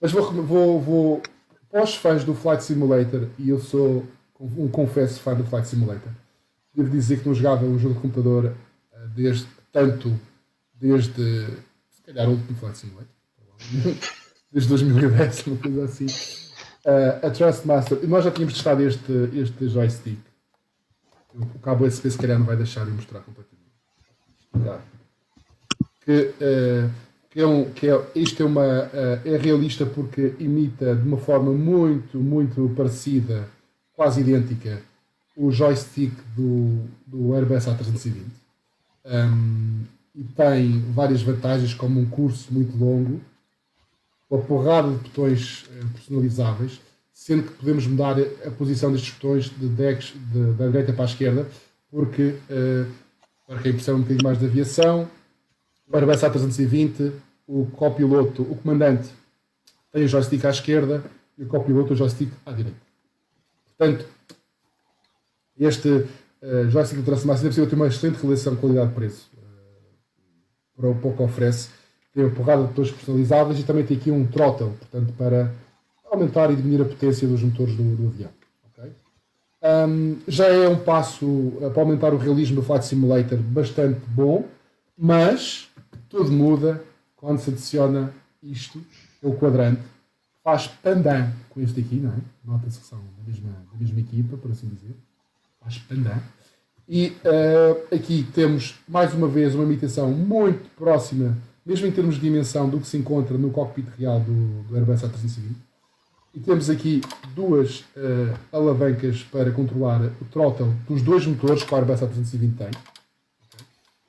Mas vou, vou, vou para os fãs do Flight Simulator, e eu sou um confesso fã do Flight Simulator, devo dizer que não jogava um jogo de computador eh, desde tanto desde calhar o último Flight Simulator, desde 2010, uma coisa assim. Uh, a Trustmaster, nós já tínhamos testado este, este joystick. O cabo USB se calhar não vai deixar de mostrar completamente. que, uh, que, é um, que é, isto é, uma, uh, é realista porque imita de uma forma muito, muito parecida, quase idêntica, o joystick do, do Airbus A320. Um, e tem várias vantagens, como um curso muito longo, uma porrada de botões uh, personalizáveis, sendo que podemos mudar a posição destes botões de decks de, da direita para a esquerda, porque, para quem percebe um bocadinho mais de aviação, o Airbus A320, o copiloto, o comandante, tem o joystick à esquerda e o copiloto o joystick à direita. Portanto, este uh, joystick de transformação é possível ter uma excelente relação qualidade-preço uh, para o pouco oferece. Tem uma porrada de motores personalizáveis e também tem aqui um throttle, portanto, para aumentar e diminuir a potência dos motores do, do avião. Okay? Um, já é um passo uh, para aumentar o realismo do Flight Simulator bastante bom, mas tudo muda quando se adiciona isto, o quadrante, faz pandan com este aqui, não é? Nota-se que são da mesma, da mesma equipa, por assim dizer. Faz pandan. E uh, aqui temos, mais uma vez, uma imitação muito próxima, mesmo em termos de dimensão, do que se encontra no cockpit real do, do Airbus A320. E temos aqui duas uh, alavancas para controlar o throttle dos dois motores que o Airbus A320 tem.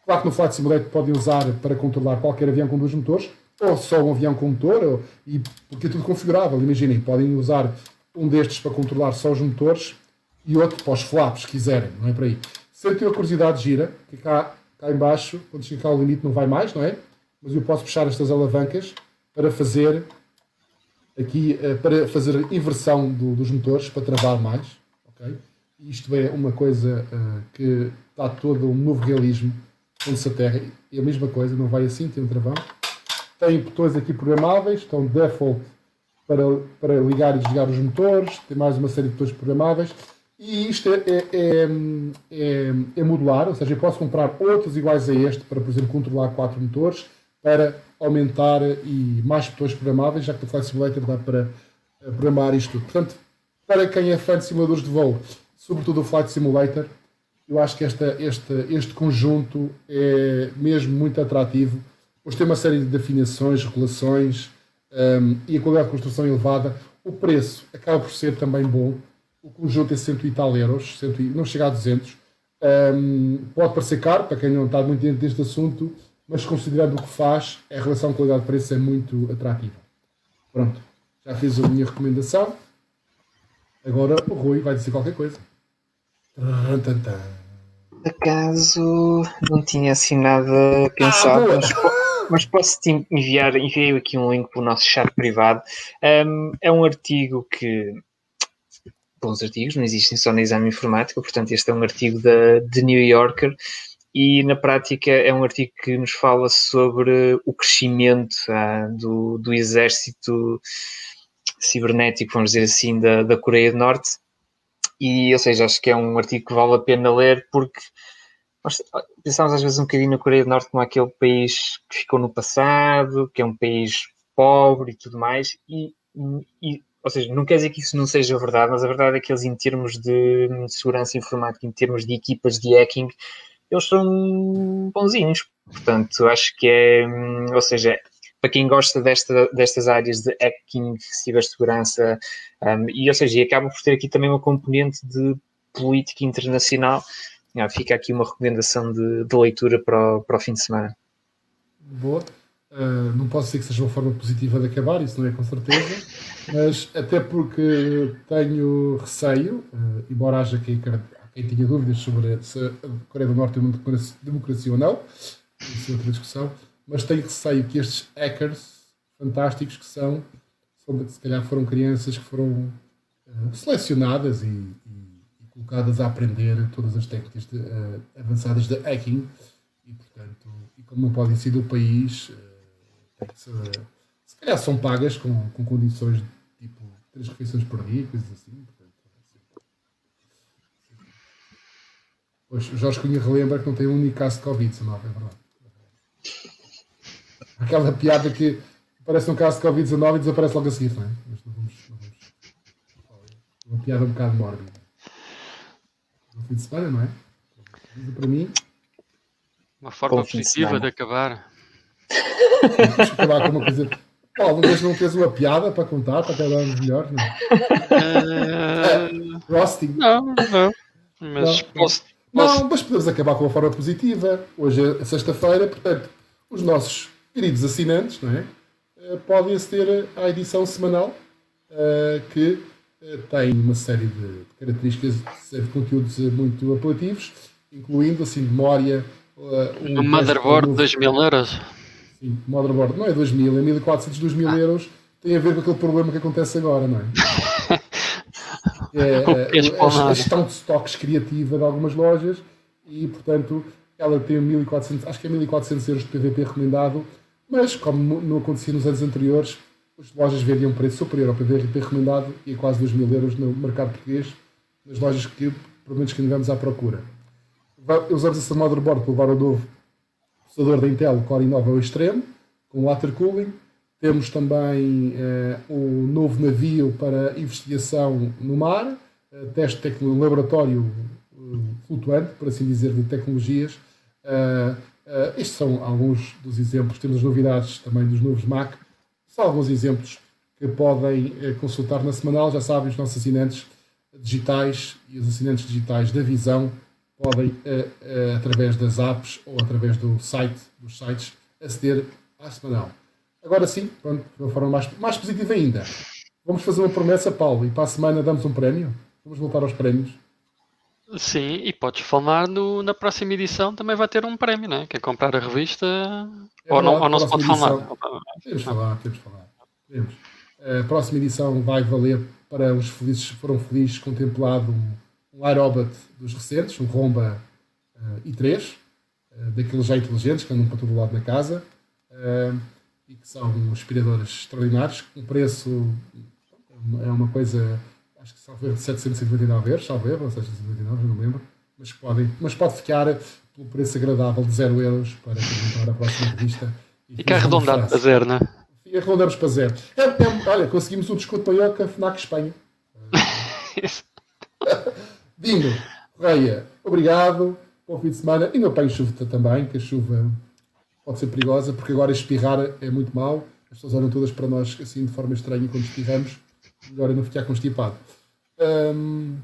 Claro que no Flight Simulator podem usar para controlar qualquer avião com dois motores, ou só um avião com motor, ou, e, porque é tudo configurável. Imaginem, podem usar um destes para controlar só os motores e outro para os flaps, se quiserem, não é para aí. Se ter a curiosidade gira, que cá, cá em baixo, quando chegar ao limite não vai mais, não é? Mas eu posso puxar estas alavancas para fazer aqui, eh, para fazer inversão do, dos motores, para travar mais, ok? Isto é uma coisa uh, que dá todo um novo realismo quando se aterra. É a mesma coisa, não vai assim, tem um travão. Tem botões aqui programáveis, estão default para, para ligar e desligar os motores, tem mais uma série de botões programáveis. E isto é, é, é, é, é modular, ou seja, eu posso comprar outros iguais a este para, por exemplo, controlar quatro motores, para aumentar e mais botões programáveis, já que o Flight Simulator dá para eh, programar isto tudo. Portanto, para quem é fã de simuladores de voo, sobretudo o Flight Simulator, eu acho que esta, este, este conjunto é mesmo muito atrativo, pois tem uma série de definições, regulações um, e a qualidade de construção elevada. O preço acaba por ser também bom. O conjunto é 100 e tal euros, 100, não chega a 200. Um, pode parecer caro para quem não está muito dentro deste assunto, mas considerando o que faz, a relação qualidade-preço é muito atrativa. Pronto, já fiz a minha recomendação. Agora o Rui vai dizer qualquer coisa. Por acaso não tinha assim nada pensado, ah, mas, mas, posso te enviar, enviei aqui um link para o nosso chat privado. Um, é um artigo que bons artigos, não existem só no exame informático, portanto, este é um artigo da The New Yorker e na prática é um artigo que nos fala sobre o crescimento ah, do, do exército cibernético, vamos dizer assim, da, da Coreia do Norte. E, ou seja, acho que é um artigo que vale a pena ler porque nós pensamos às vezes um bocadinho na Coreia do Norte como aquele país que ficou no passado, que é um país pobre e tudo mais, e, e ou seja, não quer dizer que isso não seja verdade, mas a verdade é que eles, em termos de segurança informática, em termos de equipas de hacking, eles são bonzinhos. Portanto, acho que é, ou seja, para quem gosta desta, destas áreas de hacking, cibersegurança, um, e ou seja, e acaba por ter aqui também uma componente de política internacional. Ah, fica aqui uma recomendação de, de leitura para o, para o, fim de semana. Boa. Uh, não posso dizer que seja uma forma positiva de acabar, isso não é com certeza, <laughs> mas até porque tenho receio, uh, embora haja quem, quem tinha dúvidas sobre se a Coreia do Norte é uma democracia ou não, isso é outra discussão, mas tenho receio que estes hackers fantásticos que são, são se calhar foram crianças que foram uh, selecionadas e, e, e, colocadas a aprender todas as técnicas de, avançadas de hacking e portanto, e como não podem ser do país, se, se calhar são pagas com, com condições de tipo três refeições por dia, coisas assim. Portanto, assim. Pois, Jorge Cunha relembra que não tem um único caso de Covid-19, é verdade aquela piada que parece um caso de Covid-19 e desaparece logo a seguir, não é? Mas não vamos, não vamos. Uma piada um bocado mórbida. No fim de semana, não é? Para mim, Uma forma positiva de acabar. Vamos acabar com uma coisa. Mas não fez uma piada para contar, para acabarmos melhor, não? Uh... Roasting. Não, não. Mas não, posso. Não, mas podemos acabar com uma forma positiva. Hoje é sexta-feira, portanto, os nossos queridos assinantes, não é? Uh, podem aceder à edição semanal uh, que uh, tem uma série de características, de conteúdos muito apelativos, incluindo assim memória. Um, um motherboard de 2 mil euros. Sim, motherboard não é 2 mil, é 1400, 2 mil ah. euros. Tem a ver com aquele problema que acontece agora, não é? <laughs> é, a, a gestão de estoques criativa de algumas lojas e, portanto, ela tem 1400, acho que é 1400 euros de PVP recomendado, mas como não acontecia nos anos anteriores, as lojas vendiam um preço superior ao PVP recomendado e a quase 2 mil euros no mercado português, nas lojas que, pelo menos, que andamos à procura. Usamos essa motherboard para levar o novo processador da Intel Core i9 ao extremo, com water cooling. Temos também uh, o novo navio para investigação no mar, uh, teste de laboratório flutuante, por assim dizer, de tecnologias. Estes são alguns dos exemplos. Temos as novidades também dos novos Mac. São alguns exemplos que podem consultar na semanal. Já sabem, os nossos assinantes digitais e os assinantes digitais da Visão podem, através das apps ou através do site, dos sites, aceder à semanal. Agora sim, pronto, de uma forma mais, mais positiva ainda. Vamos fazer uma promessa, Paulo, e para a semana damos um prémio. Vamos voltar aos prémios. Sim, e podes falar no, na próxima edição também vai ter um prémio, né? Quer comprar a revista é ou, não, ou não se pode falar? Temos falar, temos falar. Temos. A próxima edição vai valer para os felizes, foram felizes contemplado um, iRobot dos recentes, um Romba uh, i3, uh, daqueles já inteligentes que andam para todo lado na casa uh, e que são aspiradores extraordinários, um preço é uma coisa acho que salvo erro, 799 euros, salvo erro, ou 799, não me lembro, mas, podem, mas pode ficar pelo preço agradável de 0 euros para comprar a próxima revista. E, que arredondar para zero, não é? E arredondamos para zero. É, é, olha, conseguimos um desconto para Ioca, FNAC Espanha. <laughs> <laughs> Dingo, Correia, obrigado. Bom fim de semana. E não apanho chuva também, que a chuva pode ser perigosa, porque agora espirrar é muito mau. As pessoas olham todas para nós assim de forma estranha quando espirramos. Melhor é não ficar constipado. Hum,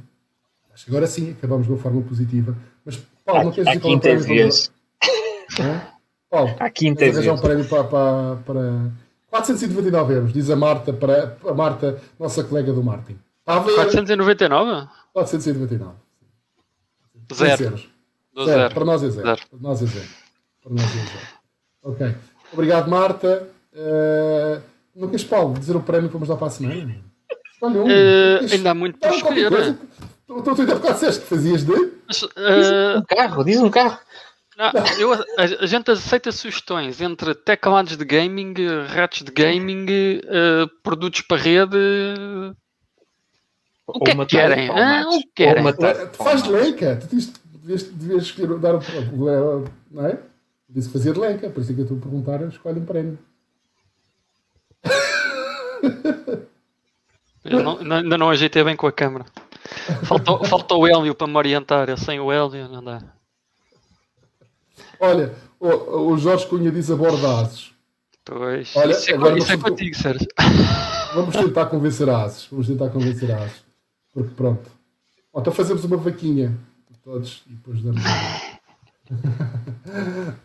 acho que agora sim, acabamos de uma forma positiva. Mas, Paulo, não queres dizer qual é o prémio? Paulo, à quinta arranjar um prémio para, para, para 499 euros, diz a Marta, para, a Marta, nossa colega do Martin. Está a ver? 499? 499. Zero. Zero. zero. Para nós é zero. zero. Para nós é zero. Para nós é zero. Ok. Obrigado, Marta. Uh, não queres, Paulo, dizer o prémio que vamos dar para a semana? Olha, um, uh, ainda há muito para escolher. Estou a tentar ficar disseste que fazias de. Mas, uh, diz um carro, diz um carro. Não, eu, a, a, gente aceita sugestões entre teclados de gaming, ratos de gaming, uh, produtos para rede. O que é que querem? Ah, o que querem? Faz de lenca. Tu devias, devias escolher, dar o. Não é? Disse fazer de lenca, por isso é que eu estou a perguntar, escolhe um prémio. Não, ainda não ajeitei bem com a câmera. Faltou, faltou o Hélio para me orientar. Sem o Hélio não dá. Olha, o, o Jorge Cunha diz abordados. Pois. Olha, isso é, agora isso é contigo, Sérgio. Vamos tentar convencer a Ases. Vamos tentar convencer a Ases. Porque pronto. então fazemos uma vaquinha. Todos. E depois damos. <laughs>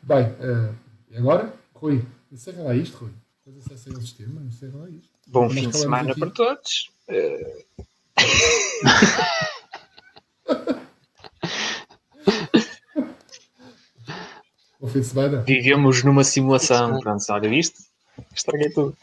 Bem, uh, e agora? Rui, encerra lá isto, Rui. Faz acesso ao sistema, encerra lá isto. Bom fim de semana aqui. para todos. <laughs> Bom fim de semana. Vivemos numa simulação. Pronto, olha isto. Estraguei tudo.